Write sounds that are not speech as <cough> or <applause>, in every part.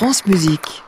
France Musique.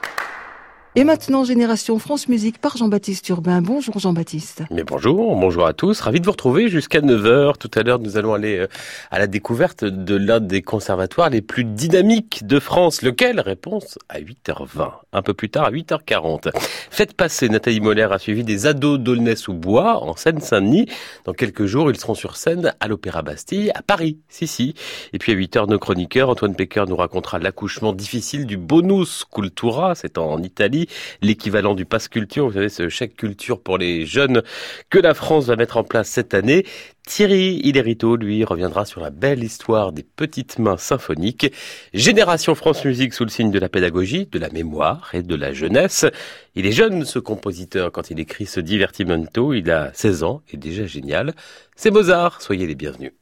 Et maintenant, Génération France Musique par Jean-Baptiste Urbain. Bonjour Jean-Baptiste. Mais bonjour, bonjour à tous. Ravi de vous retrouver jusqu'à 9h. Tout à l'heure, nous allons aller euh, à la découverte de l'un des conservatoires les plus dynamiques de France. Lequel? Réponse à 8h20. Un peu plus tard, à 8h40. Faites passer, Nathalie Moller a suivi des ados d'Aulnay-sous-Bois en Seine-Saint-Denis. Dans quelques jours, ils seront sur scène à l'Opéra Bastille, à Paris. Si, si. Et puis à 8h, nos chroniqueurs, Antoine Pecker nous racontera l'accouchement difficile du Bonus Cultura. C'est en Italie l'équivalent du pass culture, vous savez, ce chèque culture pour les jeunes que la France va mettre en place cette année. Thierry Hiderito, lui, reviendra sur la belle histoire des petites mains symphoniques. Génération France Musique sous le signe de la pédagogie, de la mémoire et de la jeunesse. Il est jeune, ce compositeur, quand il écrit ce divertimento. Il a 16 ans et déjà génial. C'est Mozart. Soyez les bienvenus.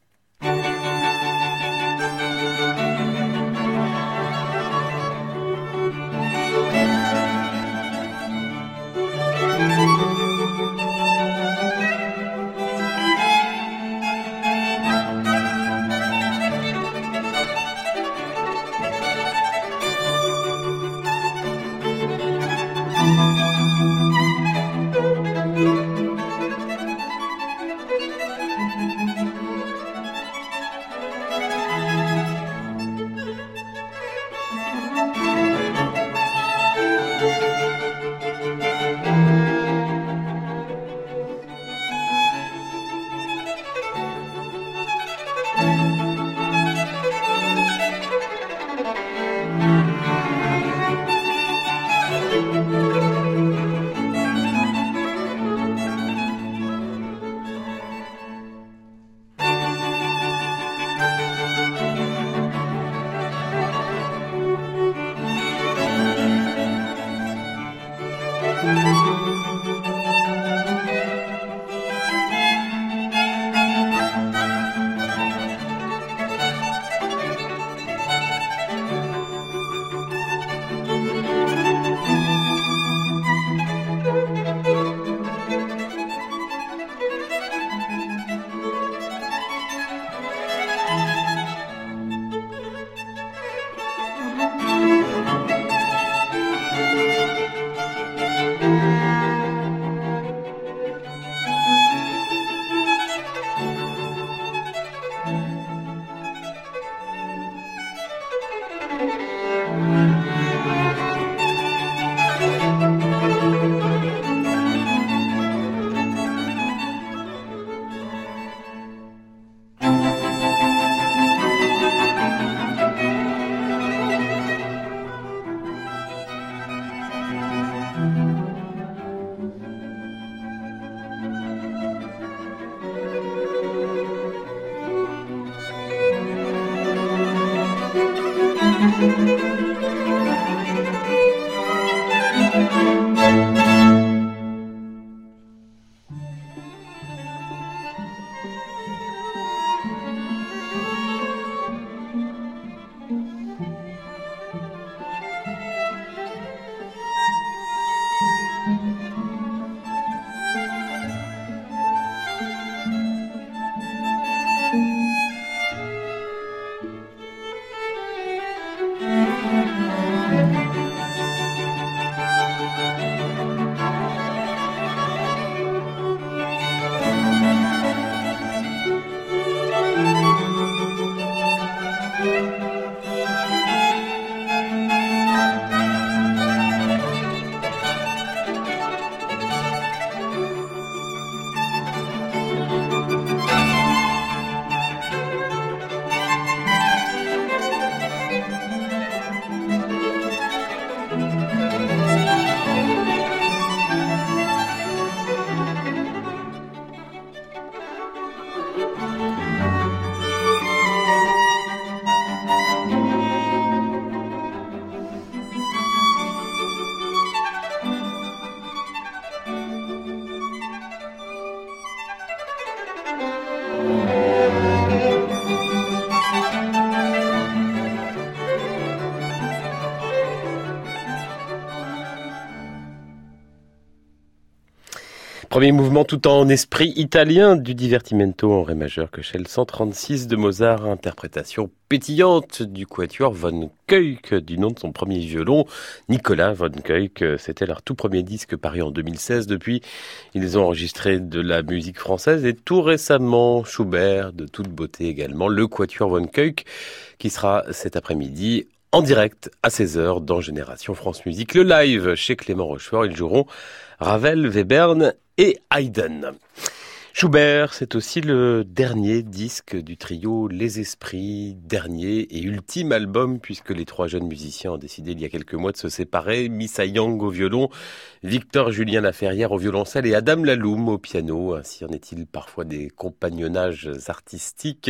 Premier mouvement tout en esprit italien du divertimento en ré majeur que le 136 de Mozart, interprétation pétillante du quatuor von Kuyk du nom de son premier violon, Nicolas von Kuyk. C'était leur tout premier disque paru en 2016. Depuis, ils ont enregistré de la musique française et tout récemment Schubert, de toute beauté également, le quatuor von Kuyk qui sera cet après-midi en direct à 16h dans Génération France Musique. Le live chez Clément Rochefort, ils joueront Ravel, Webern et Haydn. Schubert, c'est aussi le dernier disque du trio Les Esprits, dernier et ultime album puisque les trois jeunes musiciens ont décidé il y a quelques mois de se séparer. Missa Yang au violon, Victor Julien Laferrière au violoncelle et Adam Laloum au piano. Ainsi en est-il parfois des compagnonnages artistiques.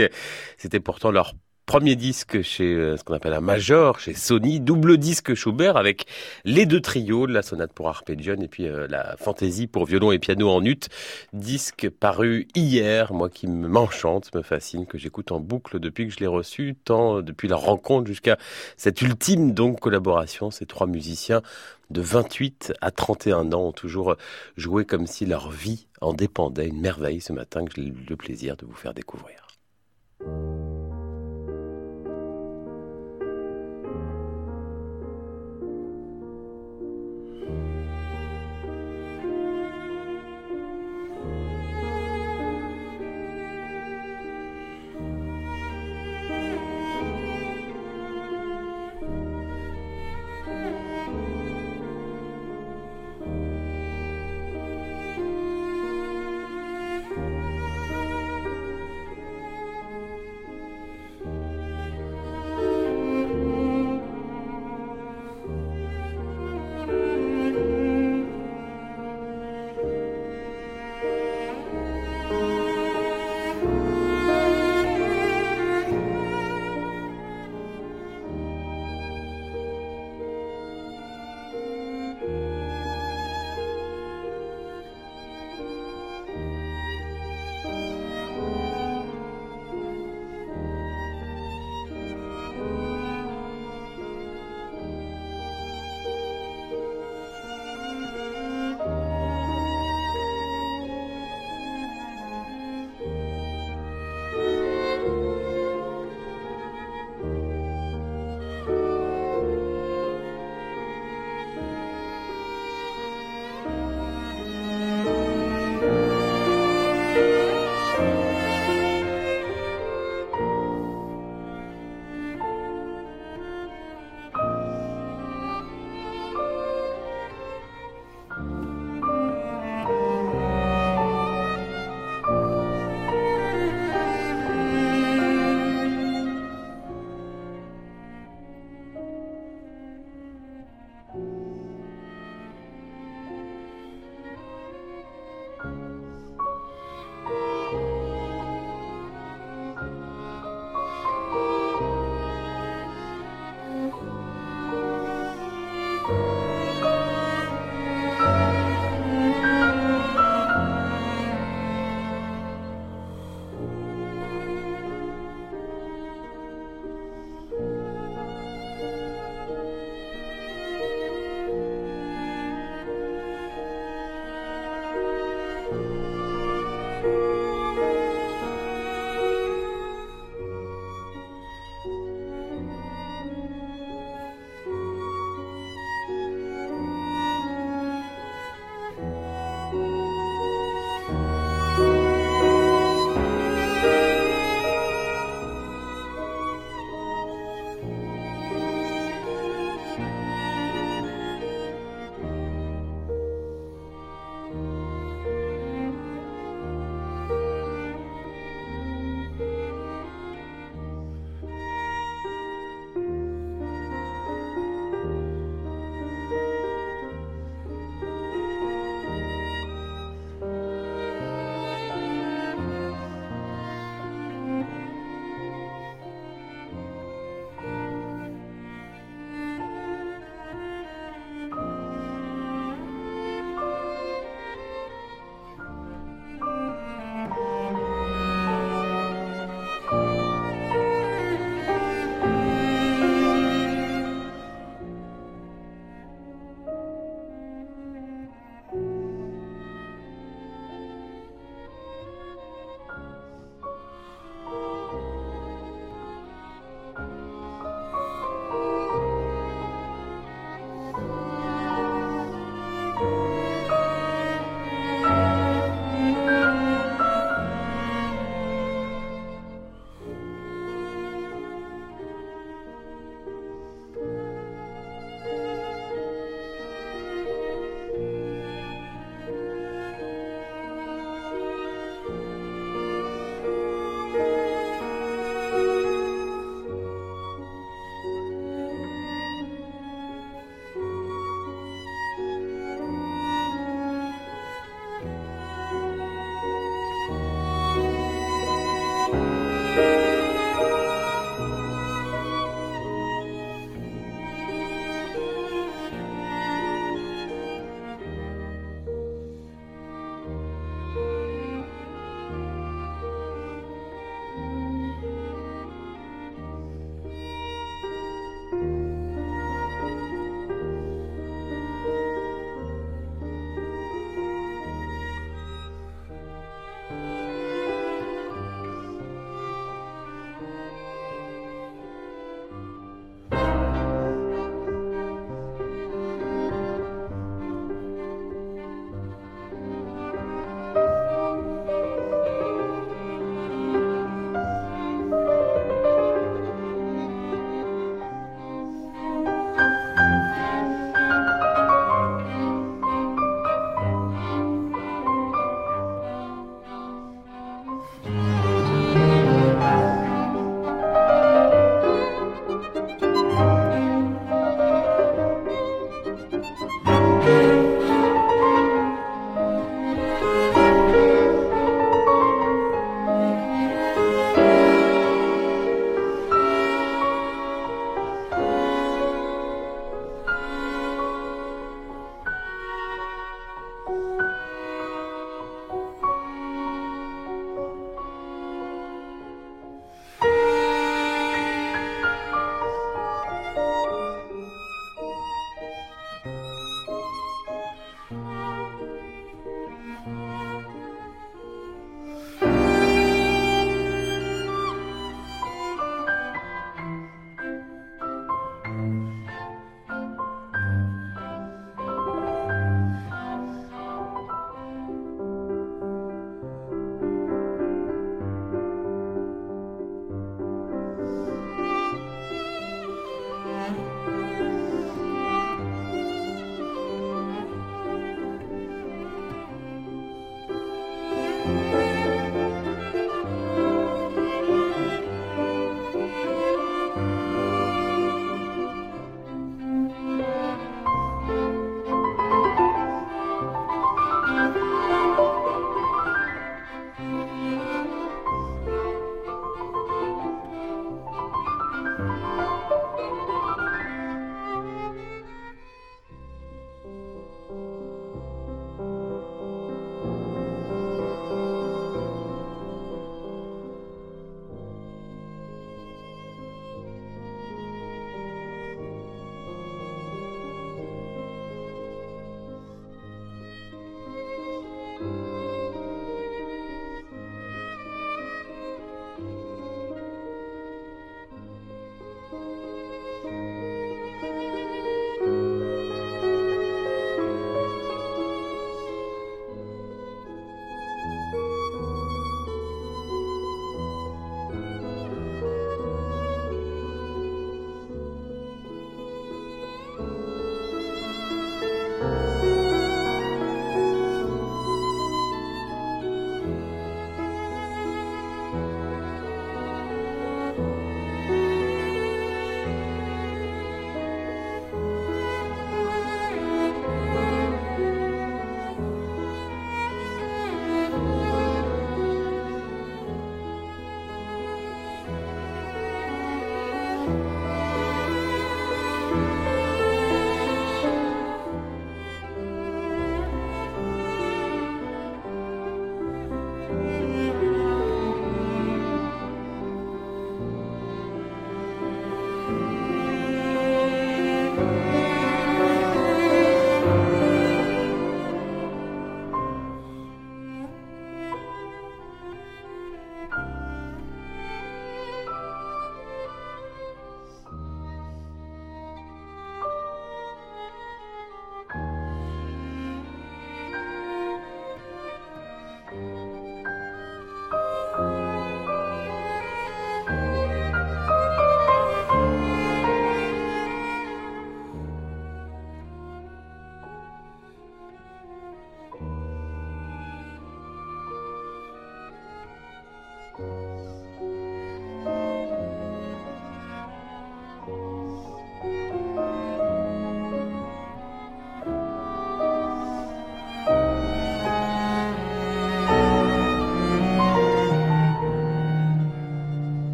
C'était pourtant leur Premier disque chez euh, ce qu'on appelle un major, chez Sony, double disque Schubert avec les deux trios, la sonate pour arpeggion et puis euh, la fantaisie pour violon et piano en ut. Disque paru hier, moi qui m'enchante, me fascine, que j'écoute en boucle depuis que je l'ai reçu, tant depuis la rencontre jusqu'à cette ultime donc collaboration. Ces trois musiciens de 28 à 31 ans ont toujours joué comme si leur vie en dépendait. Une merveille ce matin que j'ai le plaisir de vous faire découvrir.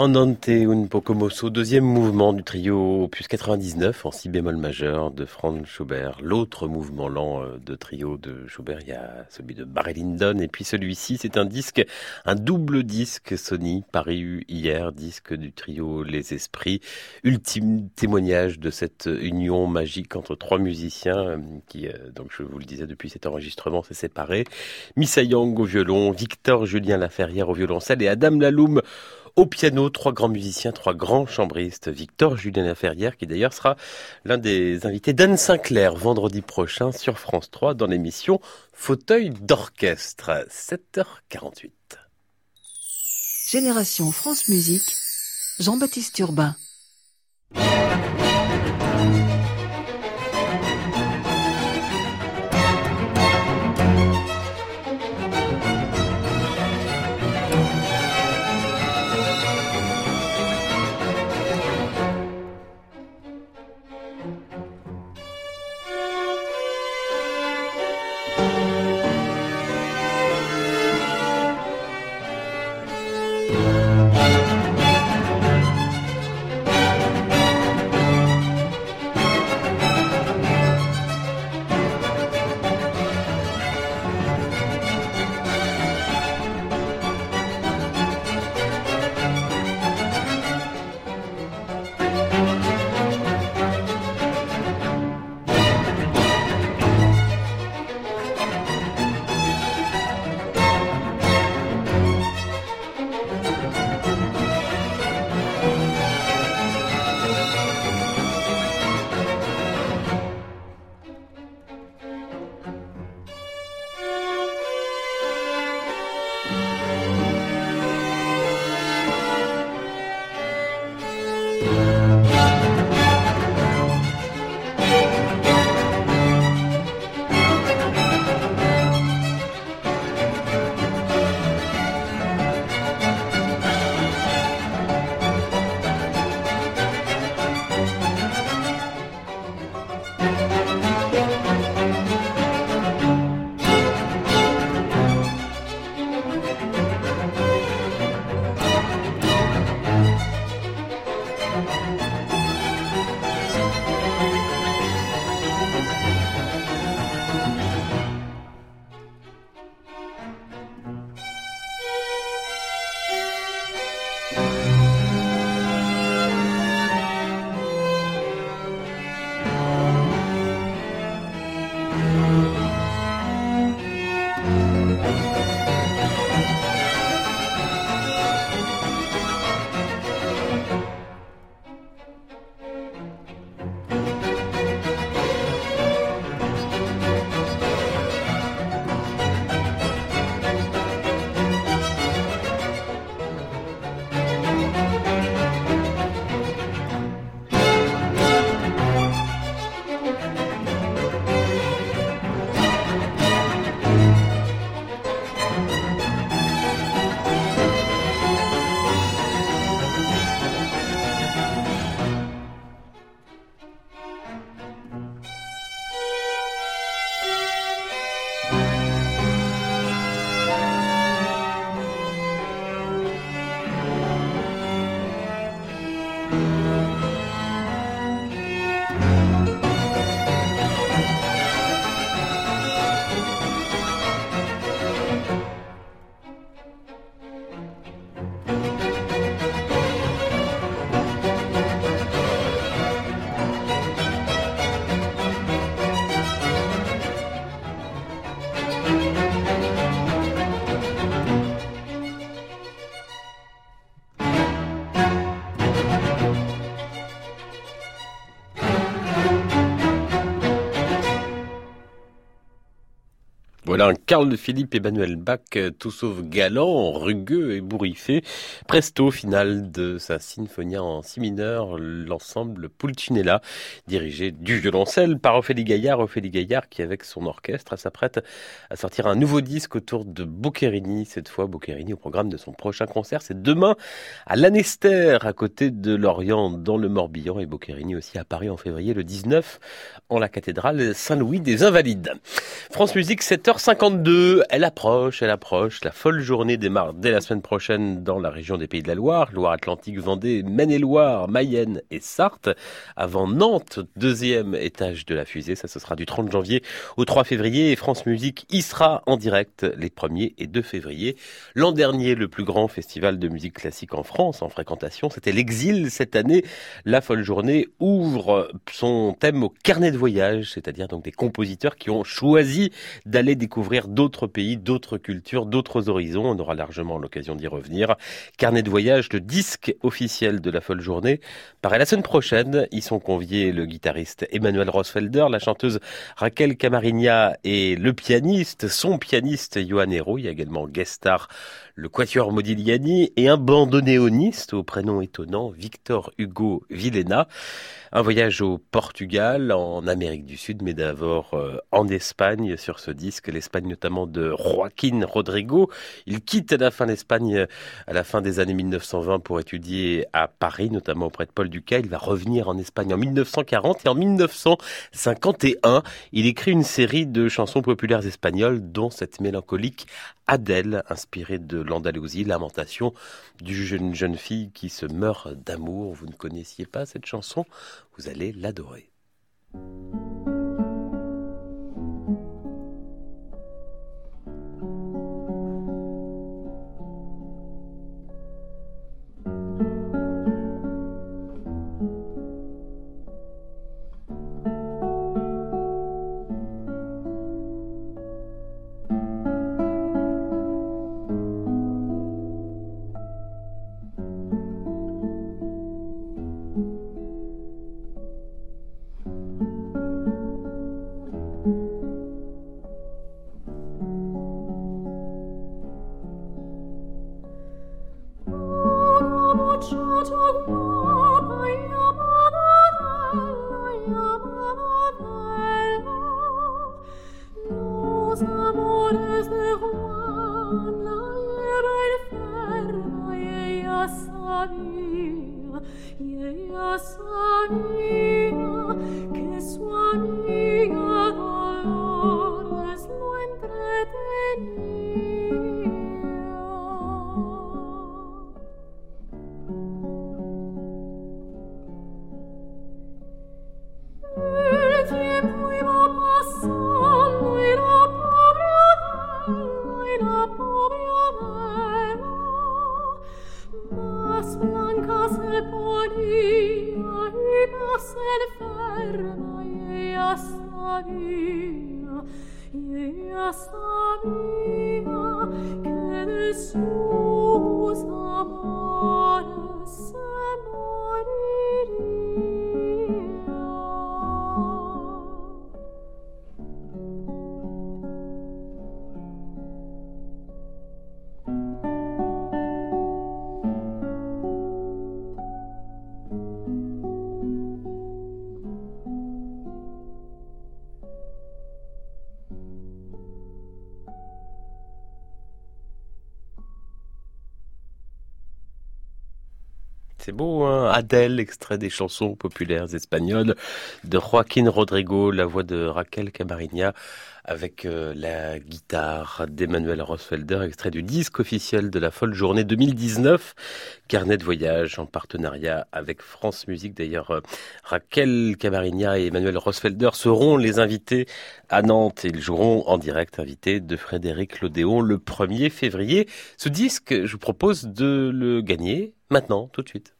Andante un poco mosso, deuxième mouvement du trio opus 99 en si bémol majeur de Franz Schubert. L'autre mouvement lent euh, de trio de Schubert, il y a celui de Barry Lyndon et puis celui-ci, c'est un disque, un double disque Sony paru hier, disque du trio Les Esprits. Ultime témoignage de cette union magique entre trois musiciens euh, qui, euh, donc je vous le disais depuis cet enregistrement, s'est séparé. Missa Yang au violon, Victor Julien Laferrière au violoncelle et Adam Laloum au piano, trois grands musiciens, trois grands chambristes. Victor Julien Laferrière, qui d'ailleurs sera l'un des invités d'Anne Sinclair vendredi prochain sur France 3 dans l'émission Fauteuil d'orchestre, 7h48. Génération France Musique, Jean-Baptiste Urbain. Voilà un Carl Philippe Emmanuel Bach, euh, tout sauf galant, rugueux et bourriffé. Presto final de sa Sinfonia en si mineur, l'ensemble Pulcinella, dirigé du violoncelle par Ophélie Gaillard. Ophélie Gaillard qui, avec son orchestre, s'apprête à sortir un nouveau disque autour de Boccherini. Cette fois, Boccherini au programme de son prochain concert. C'est demain à l'Anester, à côté de Lorient, dans le Morbihan. Et Boccherini aussi à Paris en février le 19, en la cathédrale Saint-Louis des Invalides. France Musique, 7h52. Elle approche, elle approche. La folle journée démarre dès la semaine prochaine dans la région des Pays de la Loire, Loire-Atlantique, Vendée, Maine-et-Loire, Mayenne et Sarthe. Avant Nantes, deuxième étage de la fusée. Ça, ce sera du 30 janvier au 3 février. Et France Musique y sera en direct les 1er et 2 février. L'an dernier, le plus grand festival de musique classique en France en fréquentation, c'était l'Exil. Cette année, la folle journée ouvre son thème au carnet de voyage, c'est-à-dire donc des compositeurs qui ont choisi d'aller découvrir d'autres pays, d'autres cultures, d'autres horizons. On aura largement l'occasion d'y revenir. Carnet de voyage, le disque officiel de la folle journée, paraît la semaine prochaine. Ils sont conviés le guitariste Emmanuel Rosfelder, la chanteuse Raquel Camarigna et le pianiste, son pianiste Johan Hero. Il y a également guest star le quatuor Modigliani et un bandonéoniste au prénom étonnant, Victor Hugo Villena. Un voyage au Portugal, en Amérique du Sud, mais d'abord euh, en Espagne sur ce disque, l'Espagne notamment de Joaquín Rodrigo. Il quitte à la fin l'Espagne à la fin des années 1920 pour étudier à Paris, notamment auprès de Paul Ducas. Il va revenir en Espagne en 1940 et en 1951, il écrit une série de chansons populaires espagnoles, dont cette mélancolique Adèle, inspirée de l'Andalousie, lamentation d'une jeune fille qui se meurt d'amour. Vous ne connaissiez pas cette chanson? Vous allez l'adorer. Mas blanca se ponia rimas enferma Ea sabia, ea sabia que de sus amor Adèle, extrait des chansons populaires espagnoles de Joaquín Rodrigo, la voix de Raquel Camarigna, avec euh, la guitare d'Emmanuel Rosfelder, extrait du disque officiel de la Folle Journée 2019, carnet de voyage en partenariat avec France Musique. D'ailleurs, euh, Raquel Camarigna et Emmanuel Rosfelder seront les invités à Nantes. Ils joueront en direct invités de Frédéric Lodéon le 1er février. Ce disque, je vous propose de le gagner maintenant, tout de suite.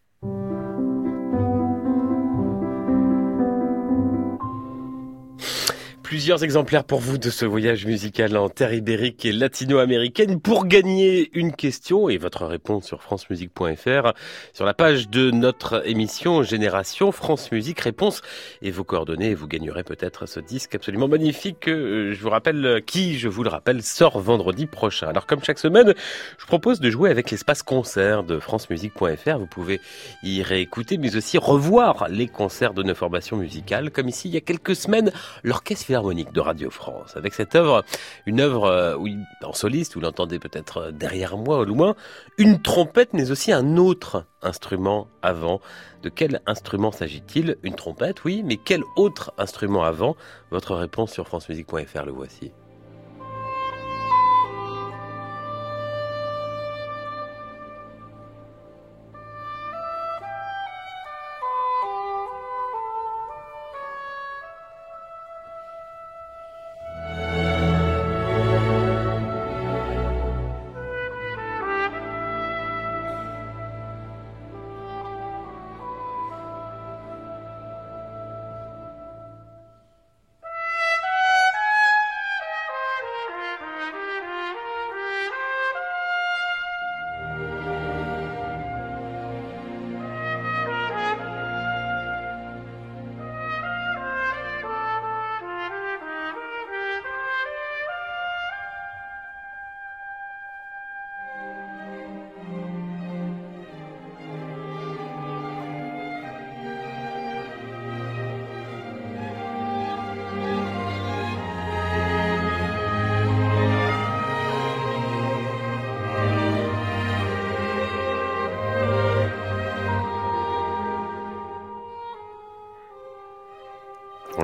Plusieurs exemplaires pour vous de ce voyage musical en terre ibérique et latino-américaine pour gagner une question et votre réponse sur francemusique.fr sur la page de notre émission Génération France Musique Réponse et vos coordonnées vous gagnerez peut-être ce disque absolument magnifique que euh, je vous rappelle qui, je vous le rappelle, sort vendredi prochain. Alors comme chaque semaine, je propose de jouer avec l'espace concert de francemusique.fr. Vous pouvez y réécouter mais aussi revoir les concerts de nos formations musicales comme ici il y a quelques semaines l'orchestre Philharmonique de Radio France. Avec cette œuvre, une œuvre euh, en soliste, vous l'entendez peut-être euh, derrière moi au loin, une trompette mais aussi un autre instrument avant. De quel instrument s'agit-il? Une trompette, oui, mais quel autre instrument avant? Votre réponse sur francemusique.fr, le voici.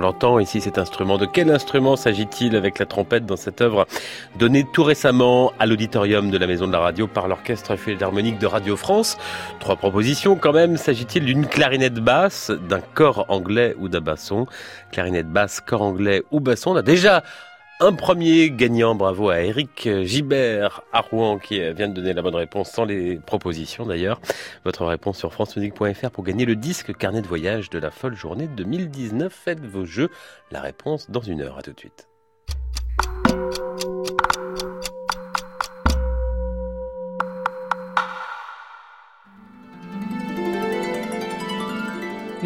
L'entend ici cet instrument. De quel instrument s'agit-il avec la trompette dans cette œuvre donnée tout récemment à l'auditorium de la Maison de la Radio par l'Orchestre Philharmonique de Radio France? Trois propositions quand même. S'agit-il d'une clarinette basse, d'un corps anglais ou d'un basson? Clarinette basse, corps anglais ou basson On a déjà un premier gagnant, bravo à Eric Gibert à Rouen qui vient de donner la bonne réponse sans les propositions d'ailleurs. Votre réponse sur francemusique.fr pour gagner le disque carnet de voyage de la folle journée 2019. Faites vos jeux. La réponse dans une heure. À tout de suite.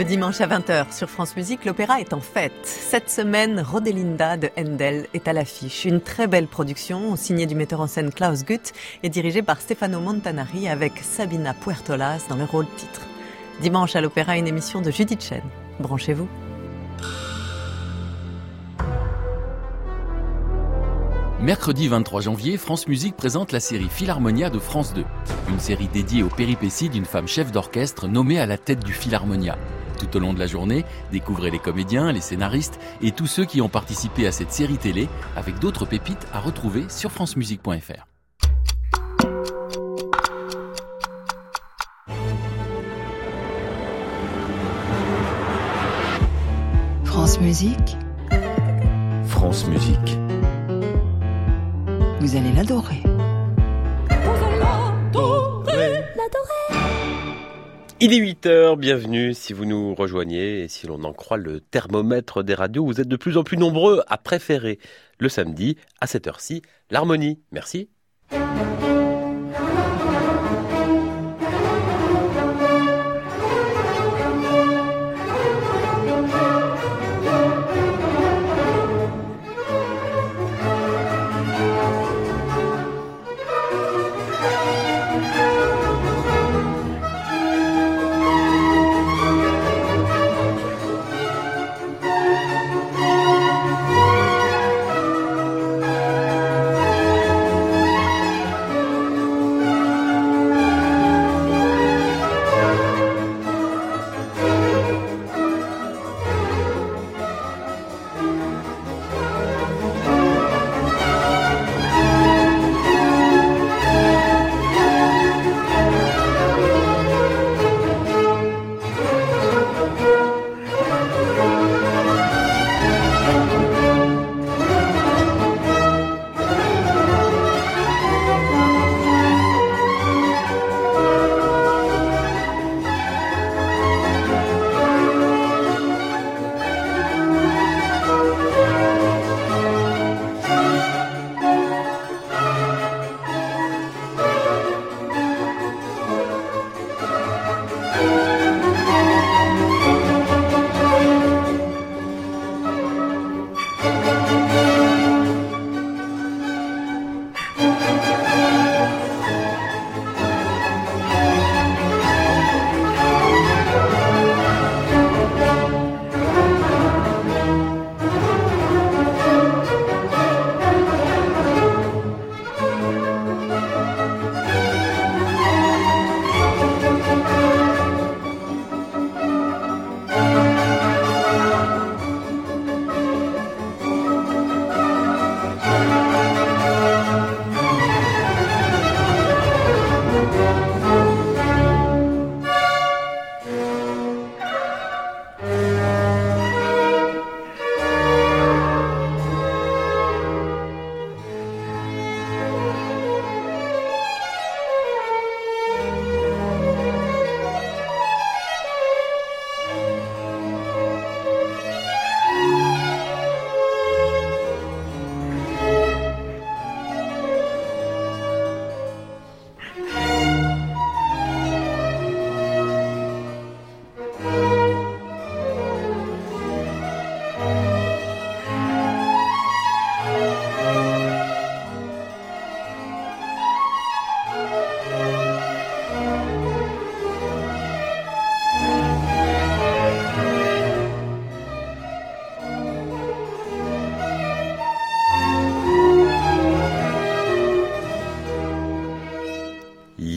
Le dimanche à 20h sur France Musique, l'opéra est en fête. Cette semaine, Rodelinda de Handel est à l'affiche. Une très belle production signée du metteur en scène Klaus Gutt et dirigée par Stefano Montanari avec Sabina Puertolas dans le rôle titre. Dimanche à l'opéra, une émission de Judith Chen. Branchez-vous. Mercredi 23 janvier, France Musique présente la série Philharmonia de France 2. Une série dédiée aux péripéties d'une femme chef d'orchestre nommée à la tête du Philharmonia. Tout au long de la journée, découvrez les comédiens, les scénaristes et tous ceux qui ont participé à cette série télé avec d'autres pépites à retrouver sur francemusique.fr. France Musique, France Musique. vous allez l'adorer. Il est 8h, bienvenue si vous nous rejoignez et si l'on en croit le thermomètre des radios, vous êtes de plus en plus nombreux à préférer le samedi à cette heure-ci l'harmonie. Merci.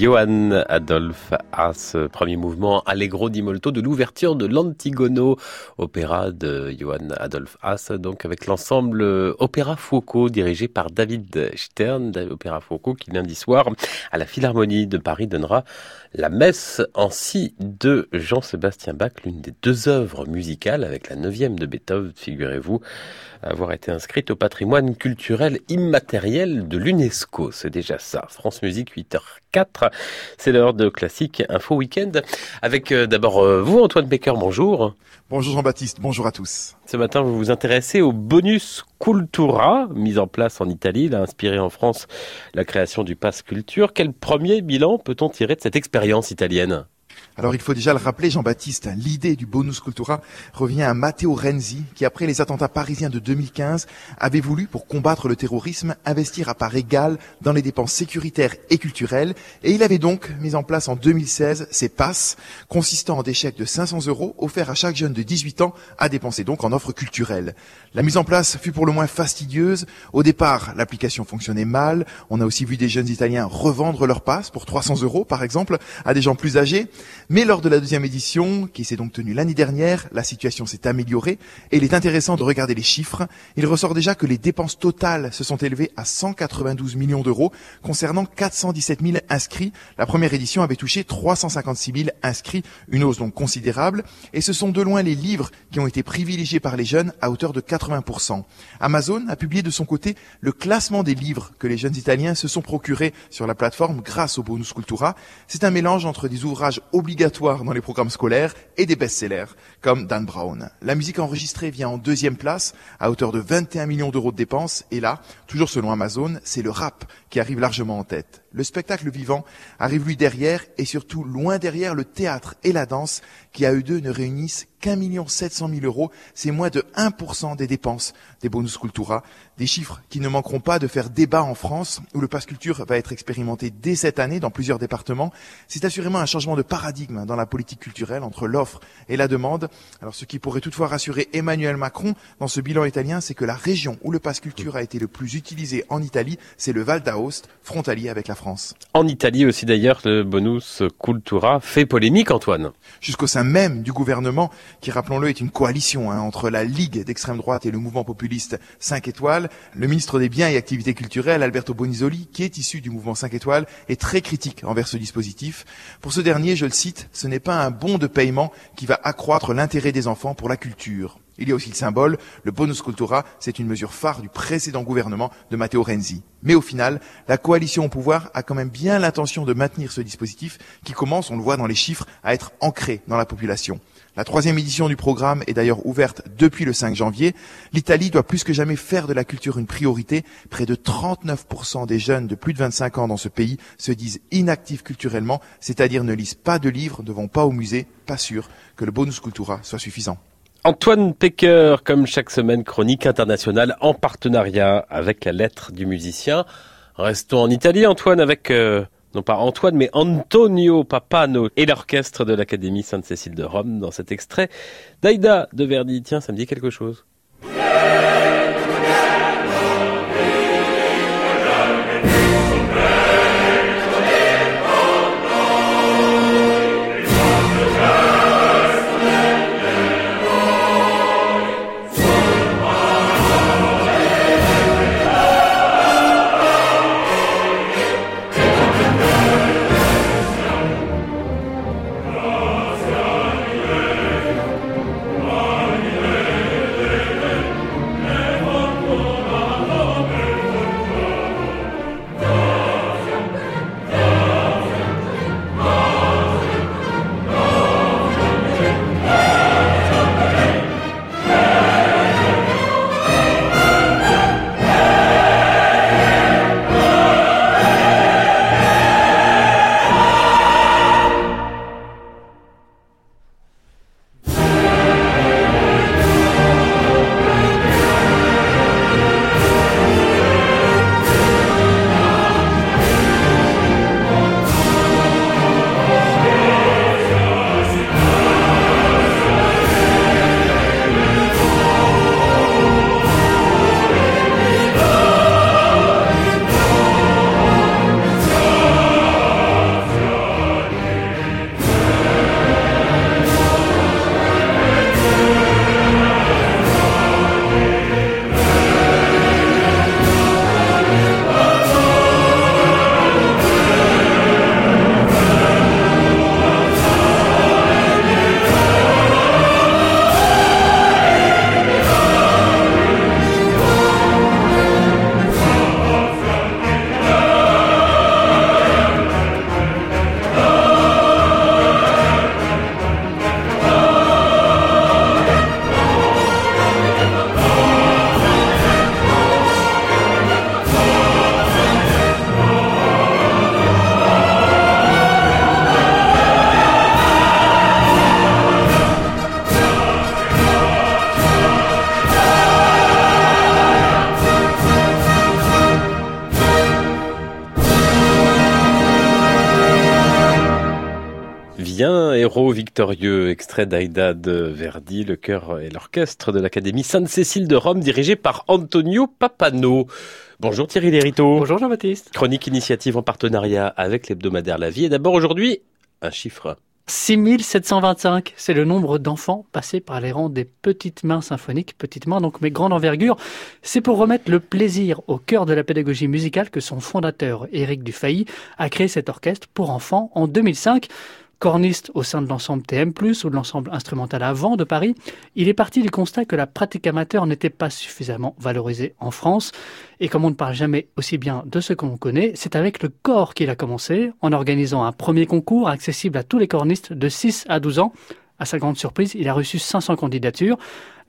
Johann Adolphe Haas, premier mouvement Allegro di molto de l'ouverture de l'Antigono, opéra de Johann Adolphe Haas, donc avec l'ensemble Opéra Foucault dirigé par David Stern, Opéra Foucault qui lundi soir à la Philharmonie de Paris donnera la messe en si de Jean-Sébastien Bach, l'une des deux œuvres musicales avec la neuvième de Beethoven, figurez-vous, avoir été inscrite au patrimoine culturel immatériel de l'UNESCO. C'est déjà ça. France Musique 8h04. C'est l'heure de classique Info Week-end. Avec euh, d'abord euh, vous, Antoine Becker, bonjour. Bonjour Jean-Baptiste, bonjour à tous. Ce matin, vous vous intéressez au bonus Cultura, mis en place en Italie. Il a inspiré en France la création du Pass Culture. Quel premier bilan peut-on tirer de cette expérience italienne? Alors il faut déjà le rappeler, Jean-Baptiste, l'idée du bonus cultura revient à Matteo Renzi, qui après les attentats parisiens de 2015 avait voulu, pour combattre le terrorisme, investir à part égale dans les dépenses sécuritaires et culturelles, et il avait donc mis en place en 2016 ces passes, consistant en des chèques de 500 euros offerts à chaque jeune de 18 ans à dépenser donc en offres culturelles. La mise en place fut pour le moins fastidieuse. Au départ, l'application fonctionnait mal. On a aussi vu des jeunes Italiens revendre leurs passes pour 300 euros, par exemple, à des gens plus âgés. Mais lors de la deuxième édition, qui s'est donc tenue l'année dernière, la situation s'est améliorée et il est intéressant de regarder les chiffres. Il ressort déjà que les dépenses totales se sont élevées à 192 millions d'euros concernant 417 000 inscrits. La première édition avait touché 356 000 inscrits, une hausse donc considérable. Et ce sont de loin les livres qui ont été privilégiés par les jeunes à hauteur de 80%. Amazon a publié de son côté le classement des livres que les jeunes Italiens se sont procurés sur la plateforme grâce au bonus cultura. C'est un mélange entre des ouvrages obligatoire dans les programmes scolaires et des best-sellers comme Dan Brown. La musique enregistrée vient en deuxième place à hauteur de 21 millions d'euros de dépenses et là, toujours selon Amazon, c'est le rap qui arrive largement en tête. Le spectacle vivant arrive lui derrière et surtout loin derrière le théâtre et la danse qui à eux deux ne réunissent qu'un million sept cent mille euros. C'est moins de 1% des dépenses des bonus cultura. Des chiffres qui ne manqueront pas de faire débat en France où le pass culture va être expérimenté dès cette année dans plusieurs départements. C'est assurément un changement de paradigme dans la politique culturelle entre l'offre et la demande. Alors ce qui pourrait toutefois rassurer Emmanuel Macron dans ce bilan italien, c'est que la région où le pass culture a été le plus utilisé en Italie, c'est le Val d'Aoste, frontalier avec la France. En Italie aussi d'ailleurs, le bonus cultura fait polémique, Antoine. Jusqu'au sein même du gouvernement, qui rappelons-le est une coalition hein, entre la Ligue d'extrême droite et le mouvement populiste 5 étoiles, le ministre des Biens et Activités culturelles, Alberto Bonisoli, qui est issu du mouvement 5 étoiles, est très critique envers ce dispositif. Pour ce dernier, je le cite, ce n'est pas un bon de paiement qui va accroître l'intérêt des enfants pour la culture. Il y a aussi le symbole, le bonus cultura, c'est une mesure phare du précédent gouvernement de Matteo Renzi. Mais au final, la coalition au pouvoir a quand même bien l'intention de maintenir ce dispositif qui commence, on le voit dans les chiffres, à être ancré dans la population. La troisième édition du programme est d'ailleurs ouverte depuis le 5 janvier. L'Italie doit plus que jamais faire de la culture une priorité. Près de 39% des jeunes de plus de 25 ans dans ce pays se disent inactifs culturellement, c'est-à-dire ne lisent pas de livres, ne vont pas au musée, pas sûr que le bonus cultura soit suffisant. Antoine Pecker, comme chaque semaine, chronique internationale en partenariat avec la lettre du musicien. Restons en Italie, Antoine, avec, euh, non pas Antoine, mais Antonio Papano et l'orchestre de l'Académie Sainte-Cécile de Rome dans cet extrait d'Aïda de Verdi. Tiens, ça me dit quelque chose. Victorieux, extrait d'Aïda de Verdi, le chœur et l'orchestre de l'Académie Sainte-Cécile de Rome, dirigé par Antonio Papano. Bonjour Thierry Lériteau. Bonjour Jean-Baptiste. Chronique initiative en partenariat avec l'hebdomadaire La Vie. Et d'abord aujourd'hui, un chiffre. 6725, c'est le nombre d'enfants passés par les rangs des petites mains symphoniques, petites mains donc mais grande envergure. C'est pour remettre le plaisir au cœur de la pédagogie musicale que son fondateur, Éric Dufay, a créé cet orchestre pour enfants en 2005 corniste au sein de l'ensemble TM+, ou de l'ensemble instrumental avant de Paris, il est parti du constat que la pratique amateur n'était pas suffisamment valorisée en France. Et comme on ne parle jamais aussi bien de ce qu'on connaît, c'est avec le corps qu'il a commencé, en organisant un premier concours accessible à tous les cornistes de 6 à 12 ans. À sa grande surprise, il a reçu 500 candidatures.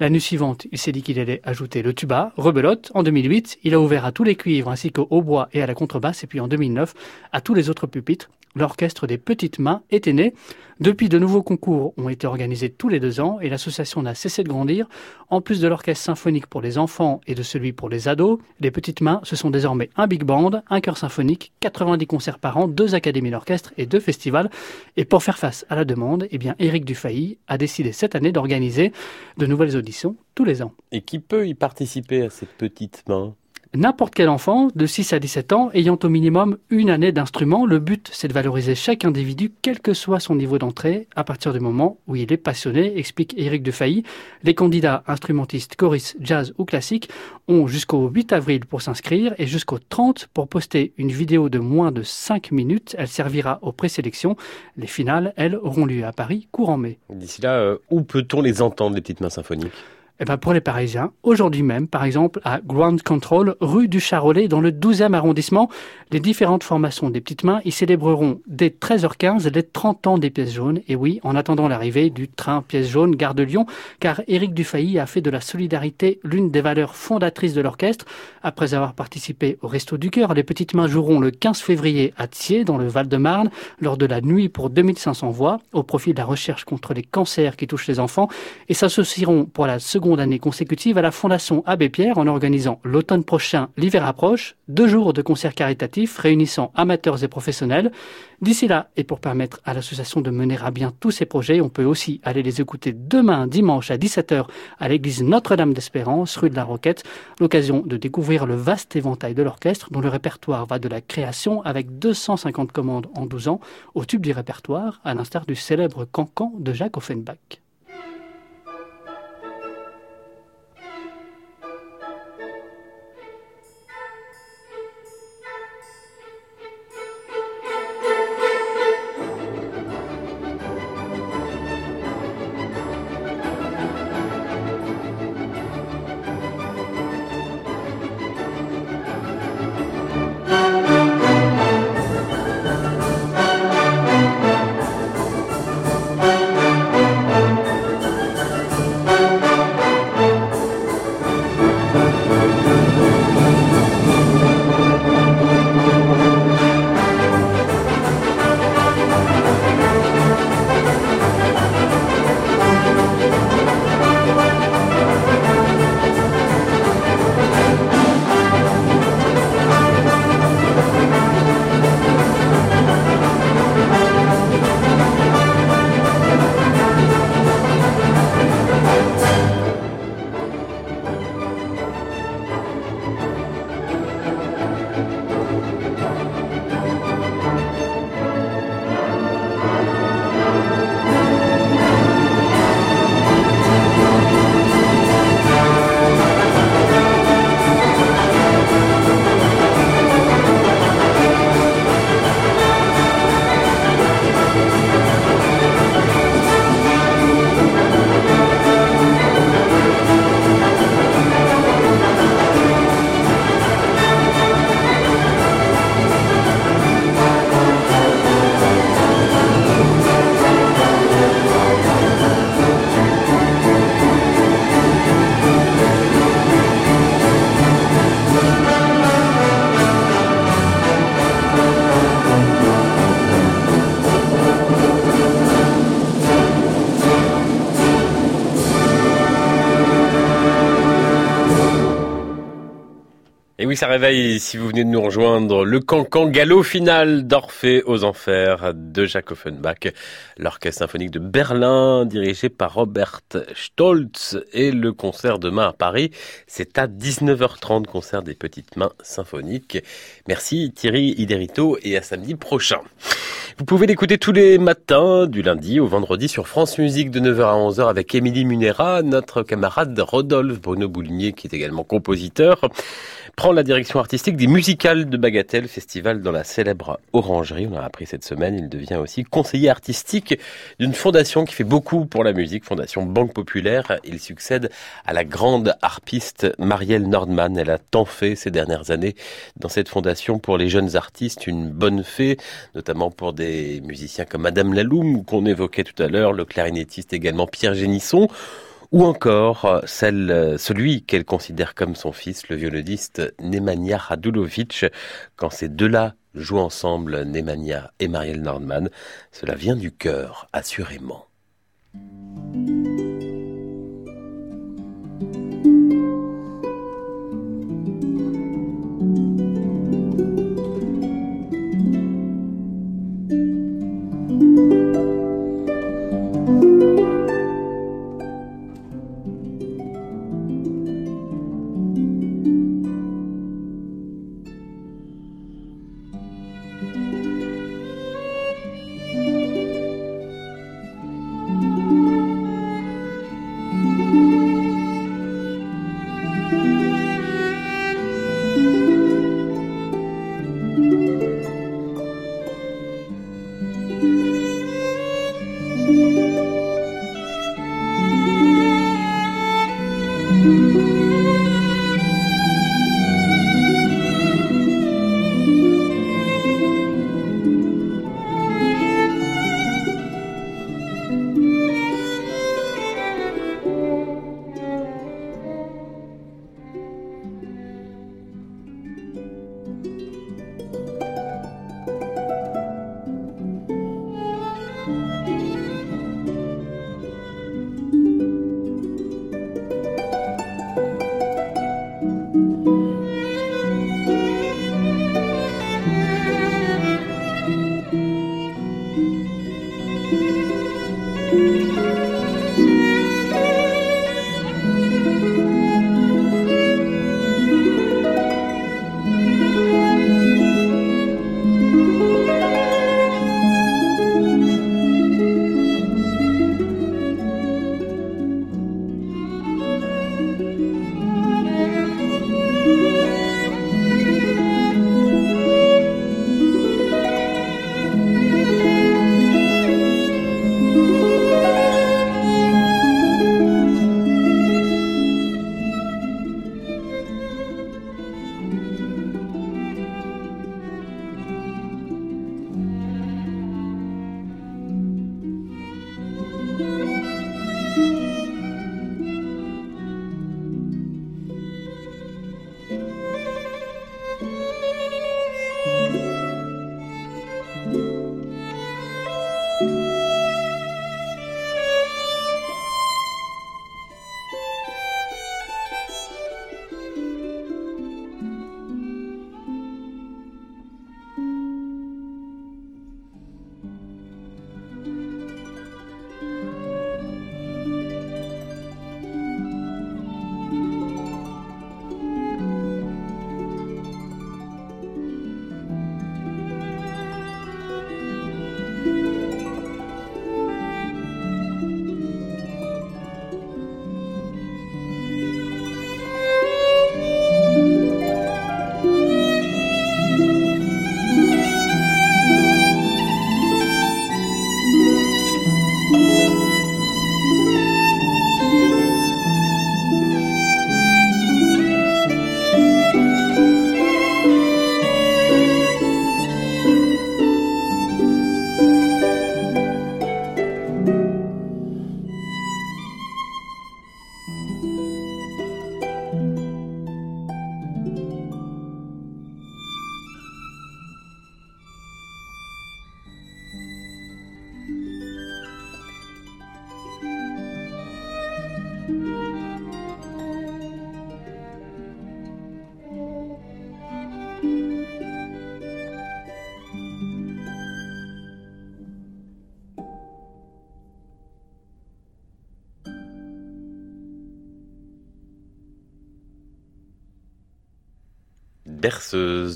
L'année suivante, il s'est dit qu'il allait ajouter le tuba, rebelote. En 2008, il a ouvert à tous les cuivres ainsi qu'au hautbois et à la contrebasse. Et puis en 2009, à tous les autres pupitres l'orchestre des petites mains était né. Depuis, de nouveaux concours ont été organisés tous les deux ans et l'association n'a cessé de grandir. En plus de l'orchestre symphonique pour les enfants et de celui pour les ados, les petites mains, ce sont désormais un big band, un chœur symphonique, 90 concerts par an, deux académies d'orchestre et deux festivals. Et pour faire face à la demande, eh bien, Éric Dufay a décidé cette année d'organiser de nouvelles auditions tous les ans. Et qui peut y participer à ces petites mains? N'importe quel enfant de 6 à 17 ans ayant au minimum une année d'instrument. Le but, c'est de valoriser chaque individu, quel que soit son niveau d'entrée, à partir du moment où il est passionné, explique Éric Defailly. Les candidats instrumentistes, choristes, jazz ou classiques ont jusqu'au 8 avril pour s'inscrire et jusqu'au 30 pour poster une vidéo de moins de 5 minutes. Elle servira aux présélections. Les finales, elles, auront lieu à Paris courant mai. D'ici là, euh, où peut-on les entendre, les petites mains symphoniques? Eh ben pour les Parisiens, aujourd'hui même, par exemple, à Ground Control, rue du Charolais, dans le 12e arrondissement, les différentes formations des petites mains y célébreront dès 13h15 les 30 ans des pièces jaunes. Et oui, en attendant l'arrivée du train pièces jaunes Gare de Lyon, car Éric Dufay a fait de la solidarité l'une des valeurs fondatrices de l'orchestre. Après avoir participé au Resto du Cœur, les petites mains joueront le 15 février à Thiers, dans le Val-de-Marne, lors de la nuit pour 2500 voix, au profit de la recherche contre les cancers qui touchent les enfants, et s'associeront pour la seconde seconde année consécutive à la Fondation Abbé Pierre en organisant l'automne prochain L'hiver approche, deux jours de concerts caritatifs réunissant amateurs et professionnels. D'ici là, et pour permettre à l'association de mener à bien tous ses projets, on peut aussi aller les écouter demain dimanche à 17h à l'église Notre-Dame d'Espérance, rue de la Roquette, l'occasion de découvrir le vaste éventail de l'orchestre dont le répertoire va de la création avec 250 commandes en 12 ans au tube du répertoire, à l'instar du célèbre cancan de Jacques Offenbach. Ça réveille, si vous venez de nous rejoindre, le cancan galop final d'Orphée aux Enfers de Jacques Offenbach, l'orchestre symphonique de Berlin, dirigé par Robert Stoltz, et le concert demain à Paris, c'est à 19h30, concert des petites mains symphoniques. Merci Thierry Iderito et à samedi prochain. Vous pouvez l'écouter tous les matins, du lundi au vendredi sur France Musique de 9h à 11h avec Émilie Munera, notre camarade Rodolphe Bruno Boulinier qui est également compositeur prend la direction artistique des musicales de Bagatelle, festival dans la célèbre Orangerie. On a appris cette semaine, il devient aussi conseiller artistique d'une fondation qui fait beaucoup pour la musique, Fondation Banque Populaire. Il succède à la grande harpiste Marielle Nordman. Elle a tant fait ces dernières années dans cette fondation pour les jeunes artistes, une bonne fée, notamment pour des musiciens comme Madame Laloum qu'on évoquait tout à l'heure, le clarinettiste également Pierre Génisson ou encore euh, euh, celui qu'elle considère comme son fils, le violoniste Nemanja Radulovic. Quand ces deux-là jouent ensemble, Nemanja et Marielle Nordman, cela vient du cœur, assurément.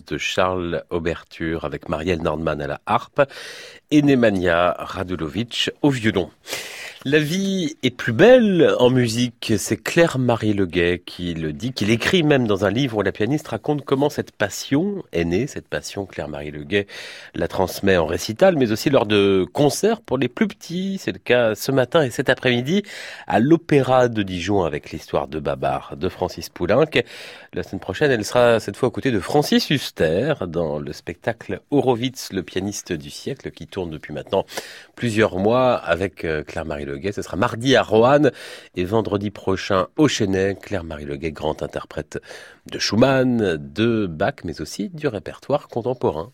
De Charles Auberture avec Marielle Nordman à la harpe et Nemanja Radulovic au violon. La vie est plus belle en musique, c'est Claire-Marie Leguet qui le dit, qui l'écrit même dans un livre où la pianiste raconte comment cette passion est née, cette passion Claire-Marie Leguet la transmet en récital, mais aussi lors de concerts pour les plus petits. C'est le cas ce matin et cet après-midi à l'Opéra de Dijon avec l'histoire de Babar de Francis Poulenc. La semaine prochaine, elle sera cette fois aux côtés de Francis Huster dans le spectacle Horowitz, le pianiste du siècle, qui tourne depuis maintenant plusieurs mois avec euh, Claire-Marie Leguet. Ce sera mardi à Roanne et vendredi prochain au Chenet. Claire-Marie Leguet, grand interprète de Schumann, de Bach, mais aussi du répertoire contemporain.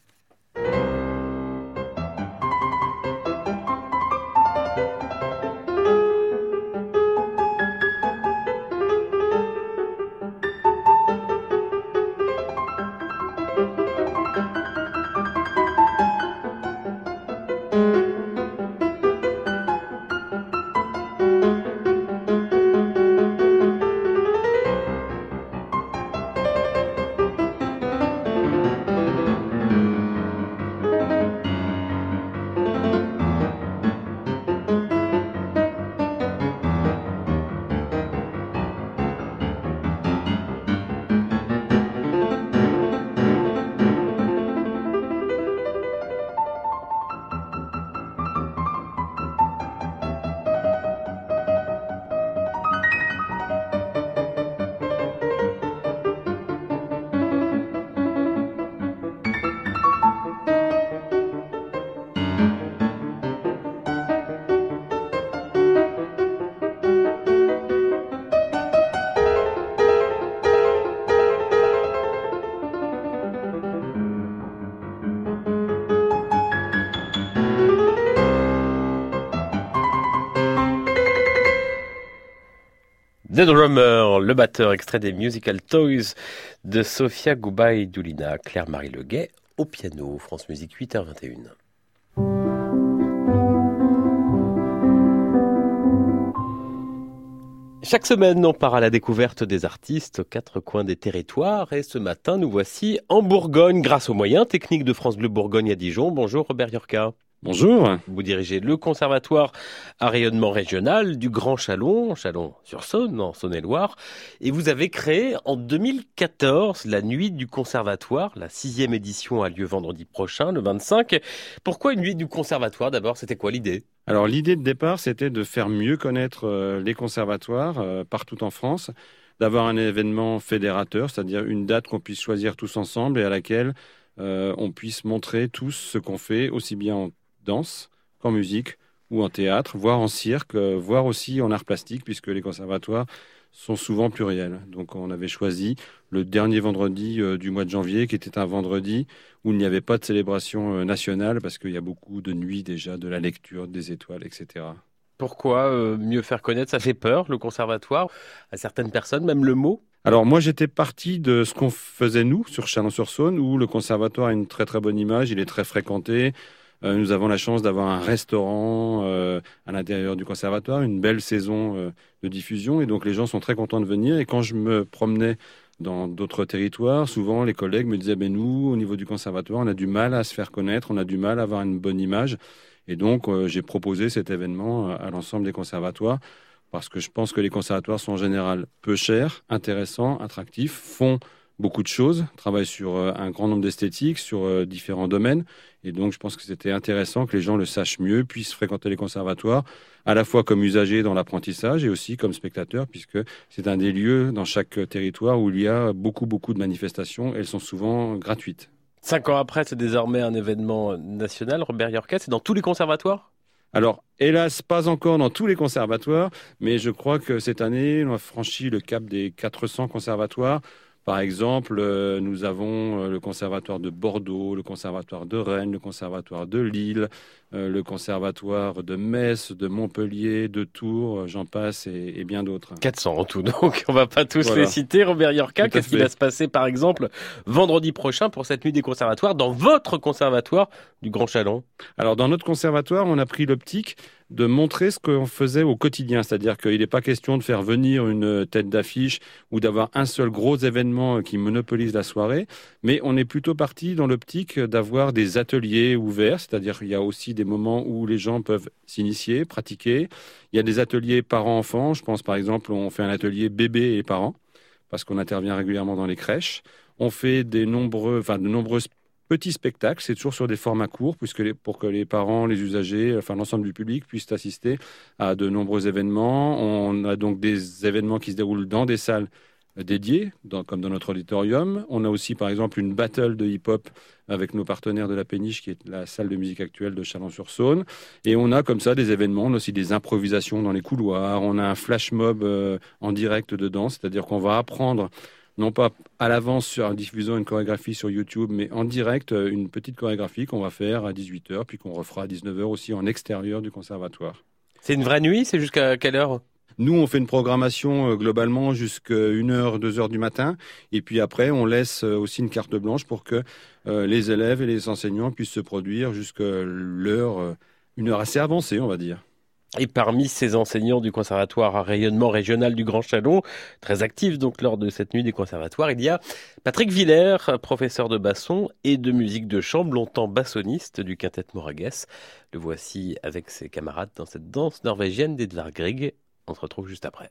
The Drummer, le batteur extrait des Musical Toys de Sofia Goubaï Doulina, Claire-Marie Leguet au piano, France Musique 8h21. Chaque semaine, on part à la découverte des artistes aux quatre coins des territoires et ce matin, nous voici en Bourgogne grâce aux moyens techniques de France Bleu Bourgogne à Dijon. Bonjour Robert Yorka. Bonjour. Vous dirigez le conservatoire à rayonnement régional du Grand Chalon, Chalon-sur-Saône, en Saône-et-Loire. Et vous avez créé en 2014 la Nuit du Conservatoire. La sixième édition a lieu vendredi prochain, le 25. Pourquoi une Nuit du Conservatoire d'abord? C'était quoi l'idée? Alors l'idée de départ, c'était de faire mieux connaître euh, les conservatoires euh, partout en France d'avoir un événement fédérateur, c'est-à-dire une date qu'on puisse choisir tous ensemble et à laquelle euh, on puisse montrer tous ce qu'on fait, aussi bien en danse qu'en musique ou en théâtre, voire en cirque, euh, voire aussi en art plastique, puisque les conservatoires sont souvent pluriels. Donc on avait choisi le dernier vendredi euh, du mois de janvier, qui était un vendredi où il n'y avait pas de célébration euh, nationale, parce qu'il y a beaucoup de nuits déjà, de la lecture, des étoiles, etc. Pourquoi mieux faire connaître? Ça fait peur, le conservatoire, à certaines personnes, même le mot? Alors moi j'étais parti de ce qu'on faisait nous sur Chalon-sur-Saône où le conservatoire a une très très bonne image, il est très fréquenté, euh, nous avons la chance d'avoir un restaurant euh, à l'intérieur du conservatoire, une belle saison euh, de diffusion, et donc les gens sont très contents de venir. Et quand je me promenais dans d'autres territoires, souvent les collègues me disaient, ben nous, au niveau du conservatoire, on a du mal à se faire connaître, on a du mal à avoir une bonne image. Et donc j'ai proposé cet événement à l'ensemble des conservatoires parce que je pense que les conservatoires sont en général peu chers, intéressants, attractifs, font beaucoup de choses, travaille sur euh, un grand nombre d'esthétiques, sur euh, différents domaines. Et donc, je pense que c'était intéressant que les gens le sachent mieux, puissent fréquenter les conservatoires, à la fois comme usagers dans l'apprentissage et aussi comme spectateurs, puisque c'est un des lieux dans chaque territoire où il y a beaucoup, beaucoup de manifestations. Elles sont souvent gratuites. Cinq ans après, c'est désormais un événement national. Robert Yorka, c'est dans tous les conservatoires? Alors, hélas, pas encore dans tous les conservatoires, mais je crois que cette année, on a franchi le cap des 400 conservatoires. Par exemple, euh, nous avons euh, le conservatoire de Bordeaux, le conservatoire de Rennes, le conservatoire de Lille, le conservatoire de Metz, de Montpellier, de Tours, j'en passe, et, bien d'autres. 400 en tout, <laughs> donc on va pas tous les citer. Robert Yorka, qu'est-ce qui va se passer par exemple vendredi prochain pour cette nuit des conservatoires dans votre conservatoire du Grand Chalon? Alors dans notre conservatoire, on a pris l'optique de montrer ce qu'on faisait au quotidien. C'est-à-dire qu'il n'est pas question de faire venir une tête d'affiche ou d'avoir un seul gros événement qui monopolise la soirée, mais on est plutôt parti dans l'optique d'avoir des ateliers ouverts, c'est-à-dire qu'il y a aussi des moments où les gens peuvent s'initier, pratiquer. Il y a des ateliers parents-enfants. Je pense par exemple, on fait un atelier bébé et parents parce qu'on intervient régulièrement dans les crèches. On fait des nombreux, enfin, de nombreuses Petit spectacle, c'est toujours sur des formats courts, puisque pour que les parents, les usagers, enfin l'ensemble du public puissent assister à de nombreux événements. On a donc des événements qui se déroulent dans des salles dédiées, comme dans notre auditorium. On a aussi, par exemple, une battle de hip-hop avec nos partenaires de la Péniche, qui est la salle de musique actuelle de Chalon-sur-Saône. Et on a comme ça des événements, on a aussi des improvisations dans les couloirs. On a un flash mob euh, en direct de danse, c'est-à-dire qu'on va apprendre non pas à l'avance en diffusant une chorégraphie sur YouTube, mais en direct, euh, une petite chorégraphie qu'on va faire à 18h, puis qu'on refera à 19h aussi en extérieur du conservatoire. C'est une vraie nuit C'est jusqu'à quelle heure? Nous, on fait une programmation euh, globalement jusqu'à 1h, 2h du matin. Et puis après, on laisse euh, aussi une carte blanche pour que les élèves et les enseignants puissent se produire jusqu'à l'heure, une heure assez avancée, on va dire. Et parmi ces enseignants du conservatoire à rayonnement régional du Grand Chalon, très actifs donc lors de cette nuit des conservatoires, il y a Patrick Villers, professeur de basson et de musique de chambre, longtemps bassoniste du quintet Moragues. Le voici avec ses camarades dans cette danse norvégienne d'Edvard Grieg. On se retrouve juste après.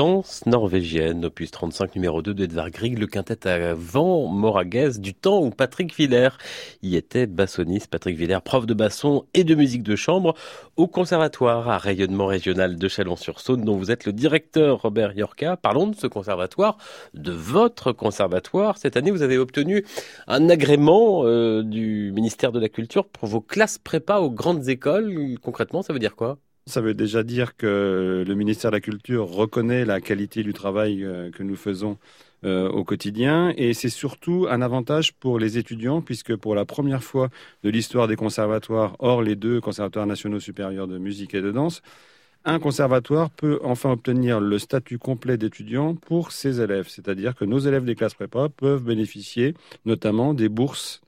Danse norvégienne, opus 35 numéro 2 d'Edvard Grieg, le quintet à vent du temps où Patrick Villers y était bassoniste. Patrick Villers, prof de basson et de musique de chambre au conservatoire à rayonnement régional de Chalon-sur-Saône dont vous êtes le directeur Robert Yorka. Parlons de ce conservatoire, de votre conservatoire. Cette année, vous avez obtenu un agrément euh, du ministère de la Culture pour vos classes prépa aux grandes écoles. Concrètement, ça veut dire quoi? Ça veut déjà dire que le ministère de la Culture reconnaît la qualité du travail euh, que nous faisons euh, au quotidien. Et c'est surtout un avantage pour les étudiants puisque pour la première fois de l'histoire des conservatoires, hors les deux conservatoires nationaux supérieurs de musique et de danse, un conservatoire peut enfin obtenir le statut complet d'étudiant pour ses élèves, c'est-à-dire que nos élèves des classes prépa peuvent bénéficier notamment des bourses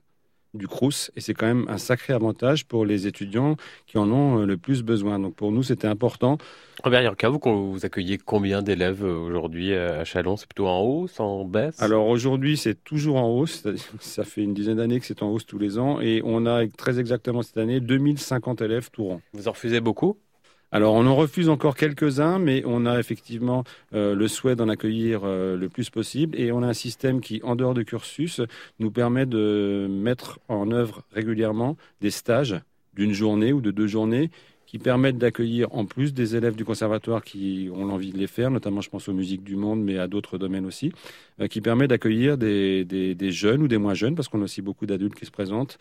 du Crous et c'est quand même un sacré avantage pour les étudiants qui en ont euh, le plus besoin. Donc pour nous, c'était important. Robert Yorka, vous, vous accueillez combien d'élèves euh, aujourd'hui à Chalon? C'est plutôt en hausse, en baisse? Alors aujourd'hui, c'est toujours en hausse. <laughs> Ça fait une dizaine d'années que c'est en hausse tous les ans et on a très exactement cette année 2050 élèves tout rang. Vous en refusez beaucoup? Alors on en refuse encore quelques-uns, mais on a effectivement euh, le souhait d'en accueillir euh, le plus possible et on a un système qui, en dehors de cursus, nous permet de mettre en œuvre régulièrement des stages d'une journée ou de deux journées qui permettent d'accueillir en plus des élèves du conservatoire qui ont l'envie de les faire, notamment je pense aux musiques du monde, mais à d'autres domaines aussi, euh, qui permet d'accueillir des, des, jeunes ou des moins jeunes, parce qu'on a aussi beaucoup d'adultes qui se présentent,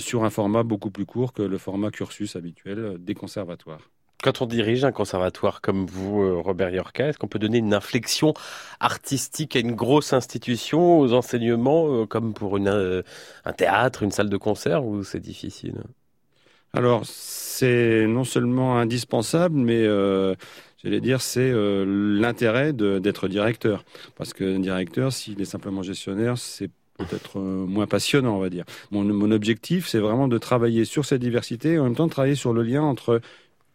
sur un format beaucoup plus court que le format cursus habituel des conservatoires. Quand on dirige un conservatoire comme vous, euh, Robert Yorka, est-ce qu'on peut donner une inflexion artistique à une grosse institution, aux enseignements, euh, comme pour euh, un théâtre, une salle de concert, ou c'est difficile? Alors, c'est non seulement indispensable, mais j'allais dire, c'est l'intérêt d'être directeur. Parce que directeur, s'il est simplement gestionnaire, c'est peut-être moins passionnant, on va dire. Mon, objectif, c'est vraiment de travailler sur cette diversité en même temps de travailler sur le lien entre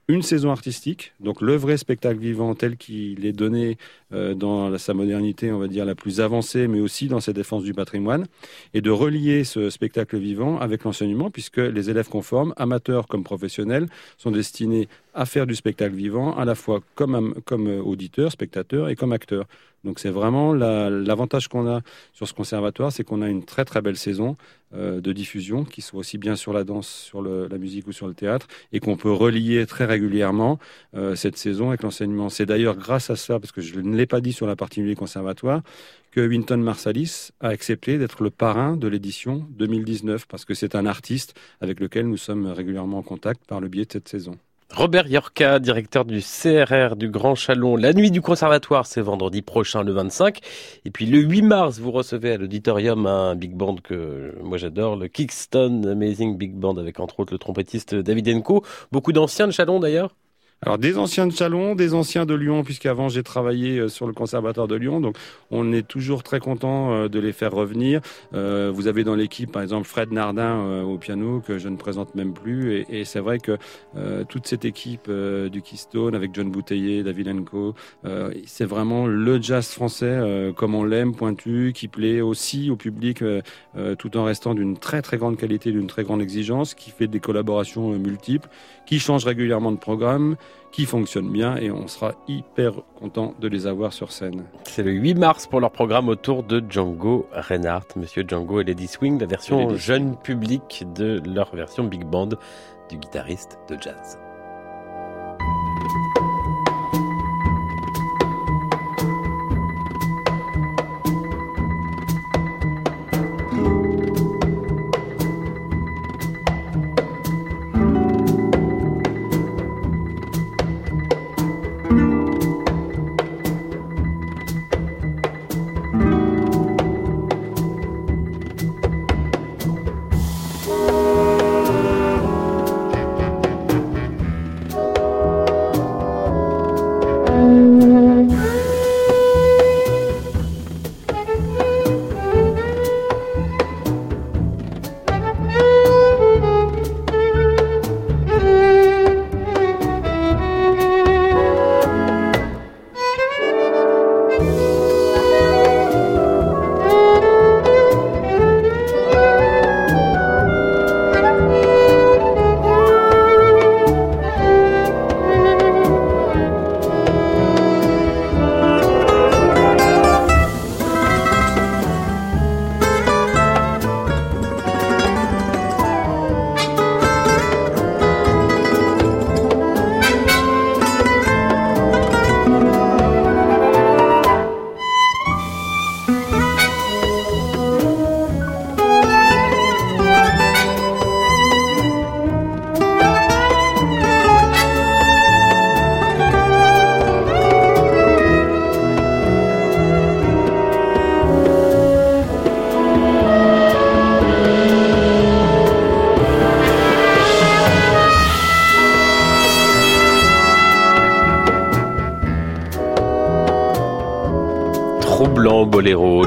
une saison artistique, donc le vrai spectacle vivant tel qu'il est donné dans sa modernité, on va dire, la plus avancée, mais aussi dans ses défenses du patrimoine, et de relier ce spectacle vivant avec l'enseignement, puisque les élèves conformes, amateurs comme professionnels, sont destinés à faire du spectacle vivant, à la fois comme, comme auditeur, spectateur et comme acteur. Donc c'est vraiment l'avantage qu'on a sur ce conservatoire, c'est qu'on a une très très belle saison euh, de diffusion, qui soit aussi bien sur la danse, sur la musique ou sur le théâtre, et qu'on peut relier très régulièrement euh, cette saison avec l'enseignement. C'est d'ailleurs grâce à ça, parce que je ne l'ai pas dit sur la partie du conservatoire, que Winton Marsalis a accepté d'être le parrain de l'édition 2019, parce que c'est un artiste avec lequel nous sommes régulièrement en contact par le biais de cette saison. Robert Yorka, directeur du CRR du Grand Chalon. La nuit du conservatoire, c'est vendredi prochain, le 25. Et puis le 8 mars, vous recevez à l'auditorium un big band que moi j'adore, le Kingston Amazing Big Band, avec entre autres le trompettiste David Enco. Beaucoup d'anciens de Chalon d'ailleurs? Alors des anciens de Chalon, des anciens de Lyon, puisqu'avant j'ai travaillé euh, sur le conservatoire de Lyon, donc on est toujours très content euh, de les faire revenir. Euh, vous avez dans l'équipe par exemple Fred Nardin au piano que je ne présente même plus, et, c'est vrai que toute cette équipe du Keystone avec John Bouteiller, David Enco, c'est vraiment le jazz français comme on l'aime, pointu, qui plaît aussi au public, tout en restant d'une très très grande qualité, d'une très grande exigence, qui fait des collaborations multiples, qui change régulièrement de programme qui fonctionne bien et on sera hyper content de les avoir sur scène. C'est le 8 mars pour leur programme autour de Django Reinhardt, Monsieur Django et Lady Swing, la version jeune public de leur version big band du guitariste de jazz.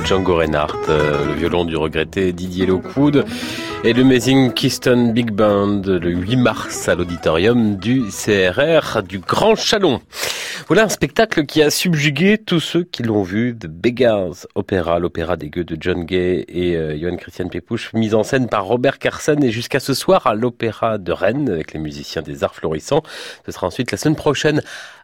Django Reinhardt, euh, le violon du regretté Didier Lockwood et le Amazing Keystone Big Band le 8 mars à l'auditorium du CRR du Grand Chalon. Voilà un spectacle qui a subjugué tous ceux qui l'ont vu, The Beggars Opera, l'opéra des gueux de John Gay et euh, Johann Christian Pepouche, mise en scène par Robert Carson et jusqu'à ce soir à l'opéra de Rennes avec les musiciens des Arts Florissants. Ce sera ensuite la semaine prochaine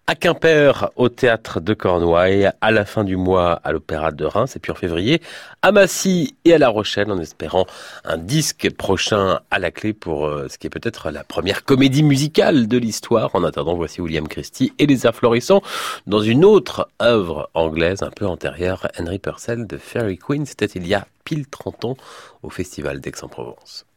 à Quimper, au théâtre de Cornouailles, à la fin du mois à l'Opéra de Reims, et puis en février à Massy et à La Rochelle, en espérant un disque prochain à la clé pour euh, ce qui est peut-être la première comédie musicale de l'histoire. En attendant, voici William Christie et les Arts Florissants dans une autre œuvre anglaise un peu antérieure, Henry Purcell de Fairy Queen. C'était il y a pile 30 ans au Festival d'Aix-en-Provence.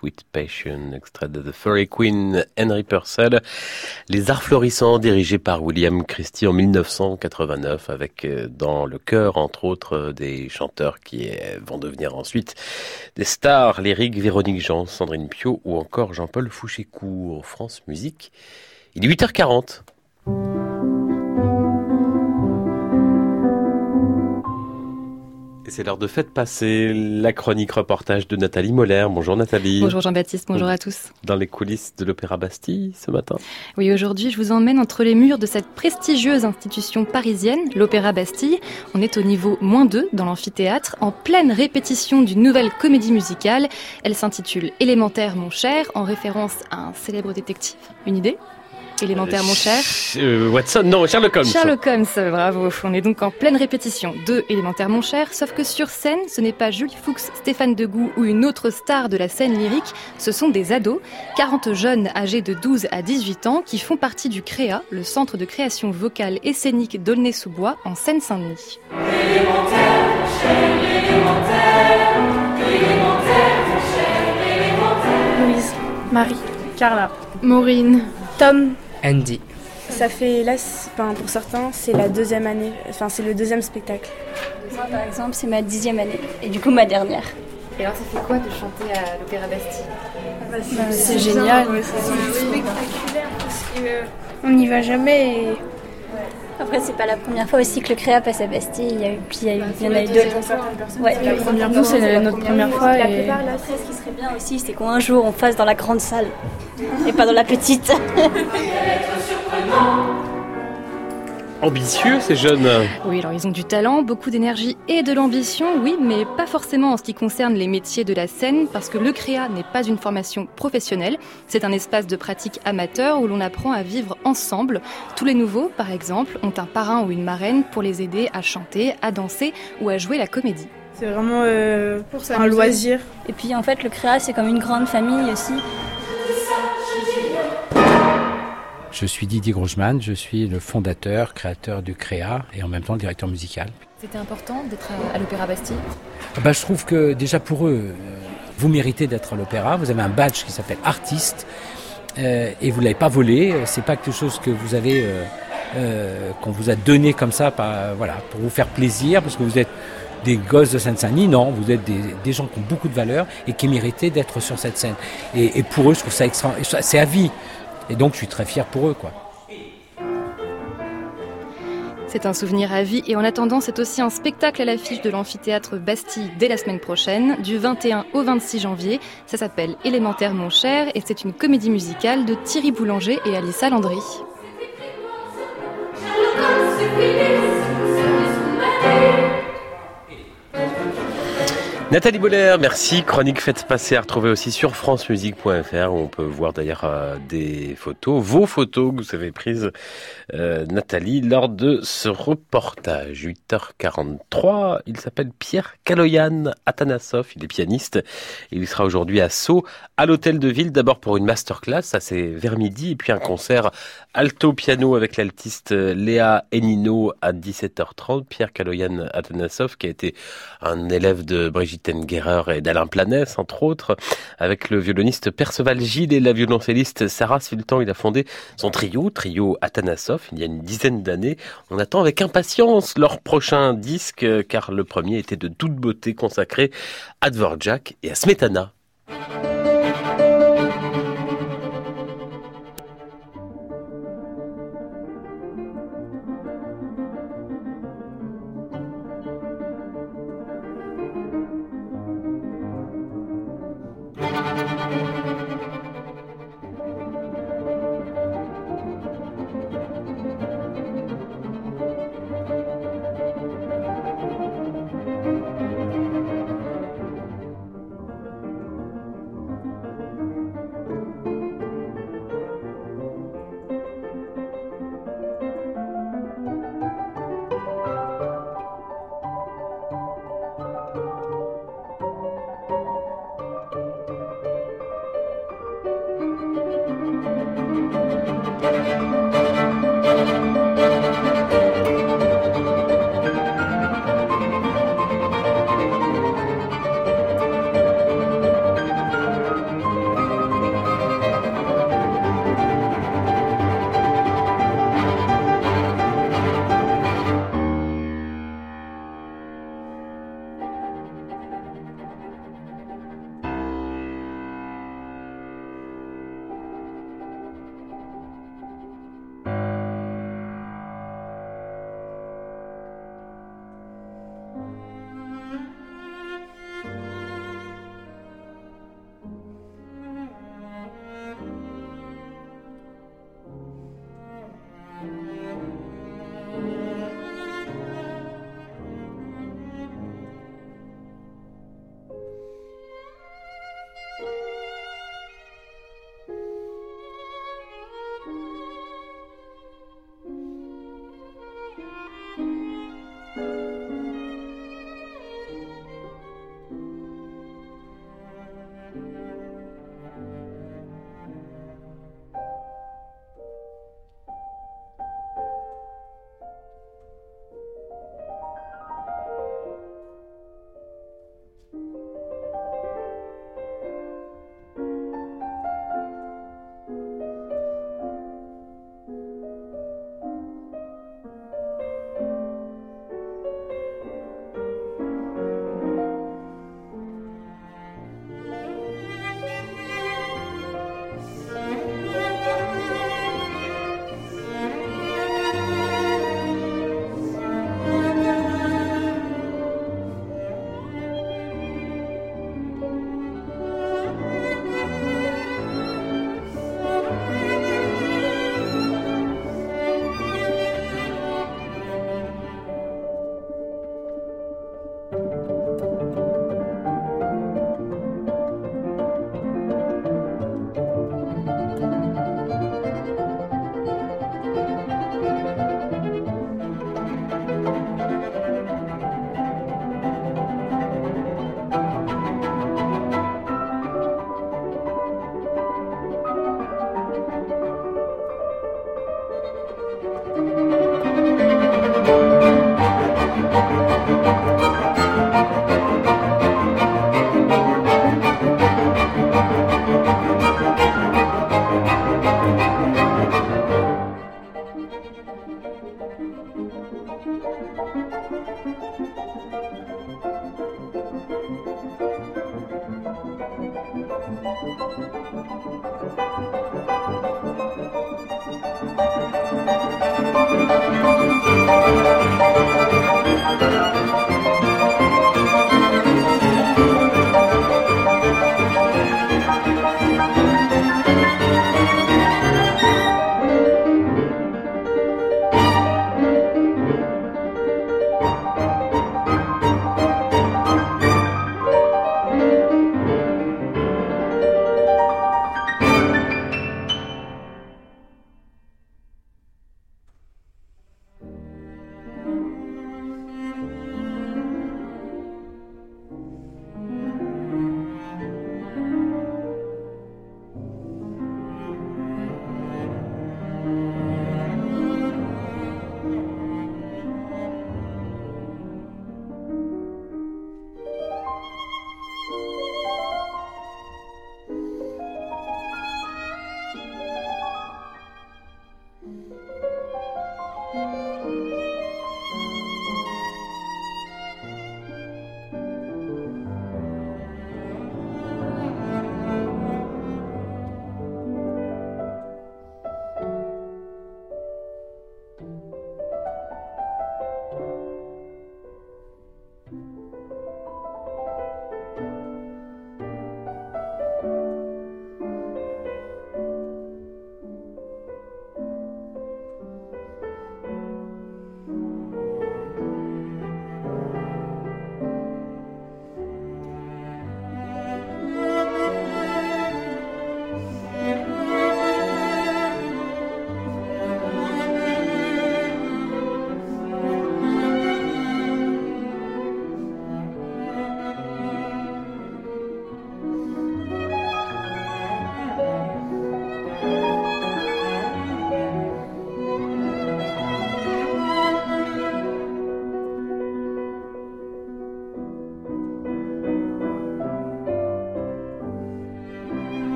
Sweet Passion, extrait de The Furry Queen, Henry Purcell. Les Arts Florissants, dirigés par William Christie en 1989, avec euh, dans le chœur, entre autres, euh, des chanteurs qui euh, vont devenir ensuite des stars lyriques, Véronique Jean, Sandrine Pio ou encore Jean-Paul Fouchécourt, France Musique. Il est 8h40. C'est l'heure de fête passer la chronique reportage de Nathalie Moller. Bonjour Nathalie. Bonjour Jean-Baptiste, bonjour à tous. Dans les coulisses de l'Opéra Bastille ce matin. Oui, aujourd'hui je vous emmène entre les murs de cette prestigieuse institution parisienne, l'Opéra Bastille. On est au niveau moins 2 dans l'amphithéâtre, en pleine répétition d'une nouvelle comédie musicale. Elle s'intitule Élémentaire mon cher, en référence à un célèbre détective. Une idée? Élémentaire, mon cher. Euh, Watson, non, Sherlock Holmes. Sherlock Holmes, bravo. On est donc en pleine répétition de élémentaire, mon cher. Sauf que sur scène, ce n'est pas Julie Fuchs, Stéphane Degout ou une autre star de la scène lyrique. Ce sont des ados, 40 jeunes âgés de 12 à 18 ans qui font partie du CREA, le centre de création vocale et scénique d'Aulnay-sous-Bois en Seine-Saint-Denis. Élémentaire, mon cher, élémentaire, élémentaire, mon cher, élémentaire. Louise, Marie, Carla, Maureen, Tom, Andy. Ça fait là, pour certains, c'est la deuxième année, enfin c'est le deuxième spectacle. Moi, par exemple, c'est ma dixième année et du coup ma dernière. Et alors, ça fait quoi de chanter à l'Opéra Bastille? Bah, C'est génial. C'est spectaculaire parce qu'on n'y va jamais. Et... Après, c'est pas la première fois aussi que le Créa passe à Bastille. Il y, a eu, puis il y, a eu, il y en a eu deux. Ouais, la première fois, c'est notre première fois. La plupart, là, ce qui serait bien aussi, c'est qu'un jour, on fasse dans la grande salle et pas dans la petite. <laughs> ambitieux ces jeunes Oui, alors ils ont du talent, beaucoup d'énergie et de l'ambition, oui, mais pas forcément en ce qui concerne les métiers de la scène, parce que le CREA n'est pas une formation professionnelle, c'est un espace de pratique amateur où l'on apprend à vivre ensemble. Tous les nouveaux, par exemple, ont un parrain ou une marraine pour les aider à chanter, à danser ou à jouer la comédie. C'est vraiment euh, pour un loisir. Et puis en fait, le CREA, c'est comme une grande famille aussi. Je suis Didier Grogeman, je suis le fondateur, créateur du CREA et en même temps le directeur musical. C'était important d'être à l'Opéra Bastille? Ah bah, Je trouve que déjà pour eux, euh, vous méritez d'être à l'Opéra. Vous avez un badge qui s'appelle artiste euh, et vous ne l'avez pas volé. C'est pas quelque chose que vous avez, euh, qu'on vous a donné comme ça voilà, pour vous faire plaisir parce que vous êtes des gosses de Seine-Saint-Denis, non, vous êtes des, gens qui ont beaucoup de valeur et qui méritaient d'être sur cette scène. Et, et pour eux, je trouve ça extra, c'est à vie. Et donc je suis très fier pour eux, quoi. C'est un souvenir à vie et en attendant, c'est aussi un spectacle à l'affiche de l'amphithéâtre Bastille dès la semaine prochaine, du 21 au 26 janvier. Ça s'appelle Élémentaire mon cher et c'est une comédie musicale de Thierry Boulanger et Alissa Landry. Nathalie Boller, merci. Chronique Faites Passer à retrouver aussi sur francemusique.fr où on peut voir d'ailleurs euh, des photos, vos photos que vous avez prises, euh, Nathalie, lors de ce reportage. 8h43, il s'appelle Pierre Kaloyan Atanasov, il est pianiste. Il sera aujourd'hui à Sceaux, à l'hôtel de ville, d'abord pour une masterclass, ça c'est vers midi, et puis un concert alto piano avec l'altiste Léa Enino à 17h30. Pierre Kaloyan Atanasov qui a été un élève de Brigitte Et d'Alain Planès, entre autres, avec le violoniste Perceval Gilles et la violoncelliste Sarah Sultan. Il a fondé son trio, trio Atanasov, il y a une dizaine d'années. On attend avec impatience leur prochain disque, car le premier était de toute beauté consacré à Dvorak et à Smetana.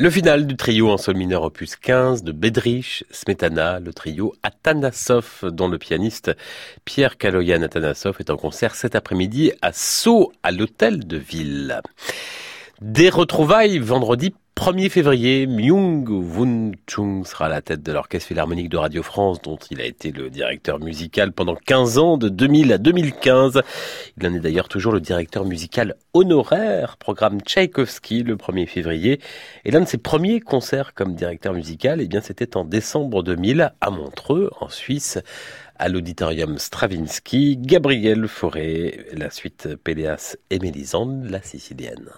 Le final du trio en sol mineur opus 15 de Bedrich Smetana, le trio Atanasov, dont le pianiste Pierre Kaloyan Atanasov est en concert cet après-midi à Sceaux, à l'hôtel de ville. Des retrouvailles vendredi 1er février, Myung Woon Chung sera à la tête de l'Orchestre Philharmonique de Radio France, dont il a été le directeur musical pendant 15 ans, de 2000 à 2015. Il en est d'ailleurs toujours le directeur musical honoraire, programme Tchaïkovski le 1er février. Et l'un de ses premiers concerts comme directeur musical, eh bien, c'était en décembre 2000 à Montreux, en Suisse, à l'auditorium Stravinsky, Gabriel Fauré, la suite Péléas et Mélisande, la sicilienne.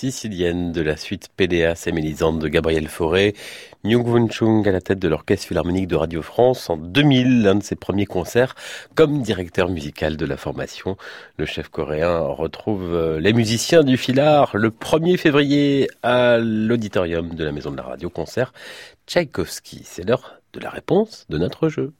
Sicilienne de la suite Péléas et de Gabriel Fauré. Myung Won Chung à la tête de l'Orchestre Philharmonique de Radio France en 2000, l'un de ses premiers concerts comme directeur musical de la formation. Le chef coréen retrouve euh, les musiciens du Philhar le 1er février à l'auditorium de la Maison de la Radio Concert Tchaïkovski. C'est l'heure de la réponse de notre jeu.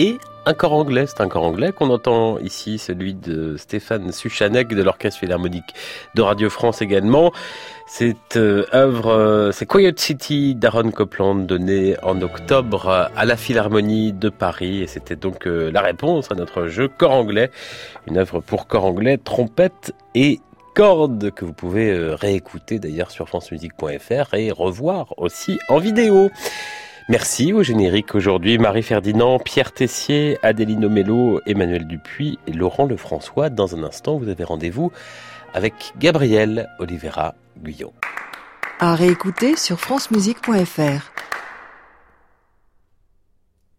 Et un corps anglais. C'est un corps anglais qu'on entend ici, celui de Stéphane Suchanek de l'Orchestre Philharmonique de Radio France également. Cette euh, œuvre, euh, c'est Quiet City d'Aaron Copland, donné en octobre à la Philharmonie de Paris. Et c'était donc euh, la réponse à notre jeu corps anglais. Une œuvre pour corps anglais, trompette et cordes que vous pouvez réécouter d'ailleurs sur francemusique.fr et revoir aussi en vidéo. Merci au générique aujourd'hui Marie Ferdinand, Pierre Tessier, Adéline Omello, Emmanuel Dupuis et Laurent Lefrançois. Dans un instant, vous avez rendez-vous avec Gabriel Olivera Guyot. À réécouter sur francemusique.fr.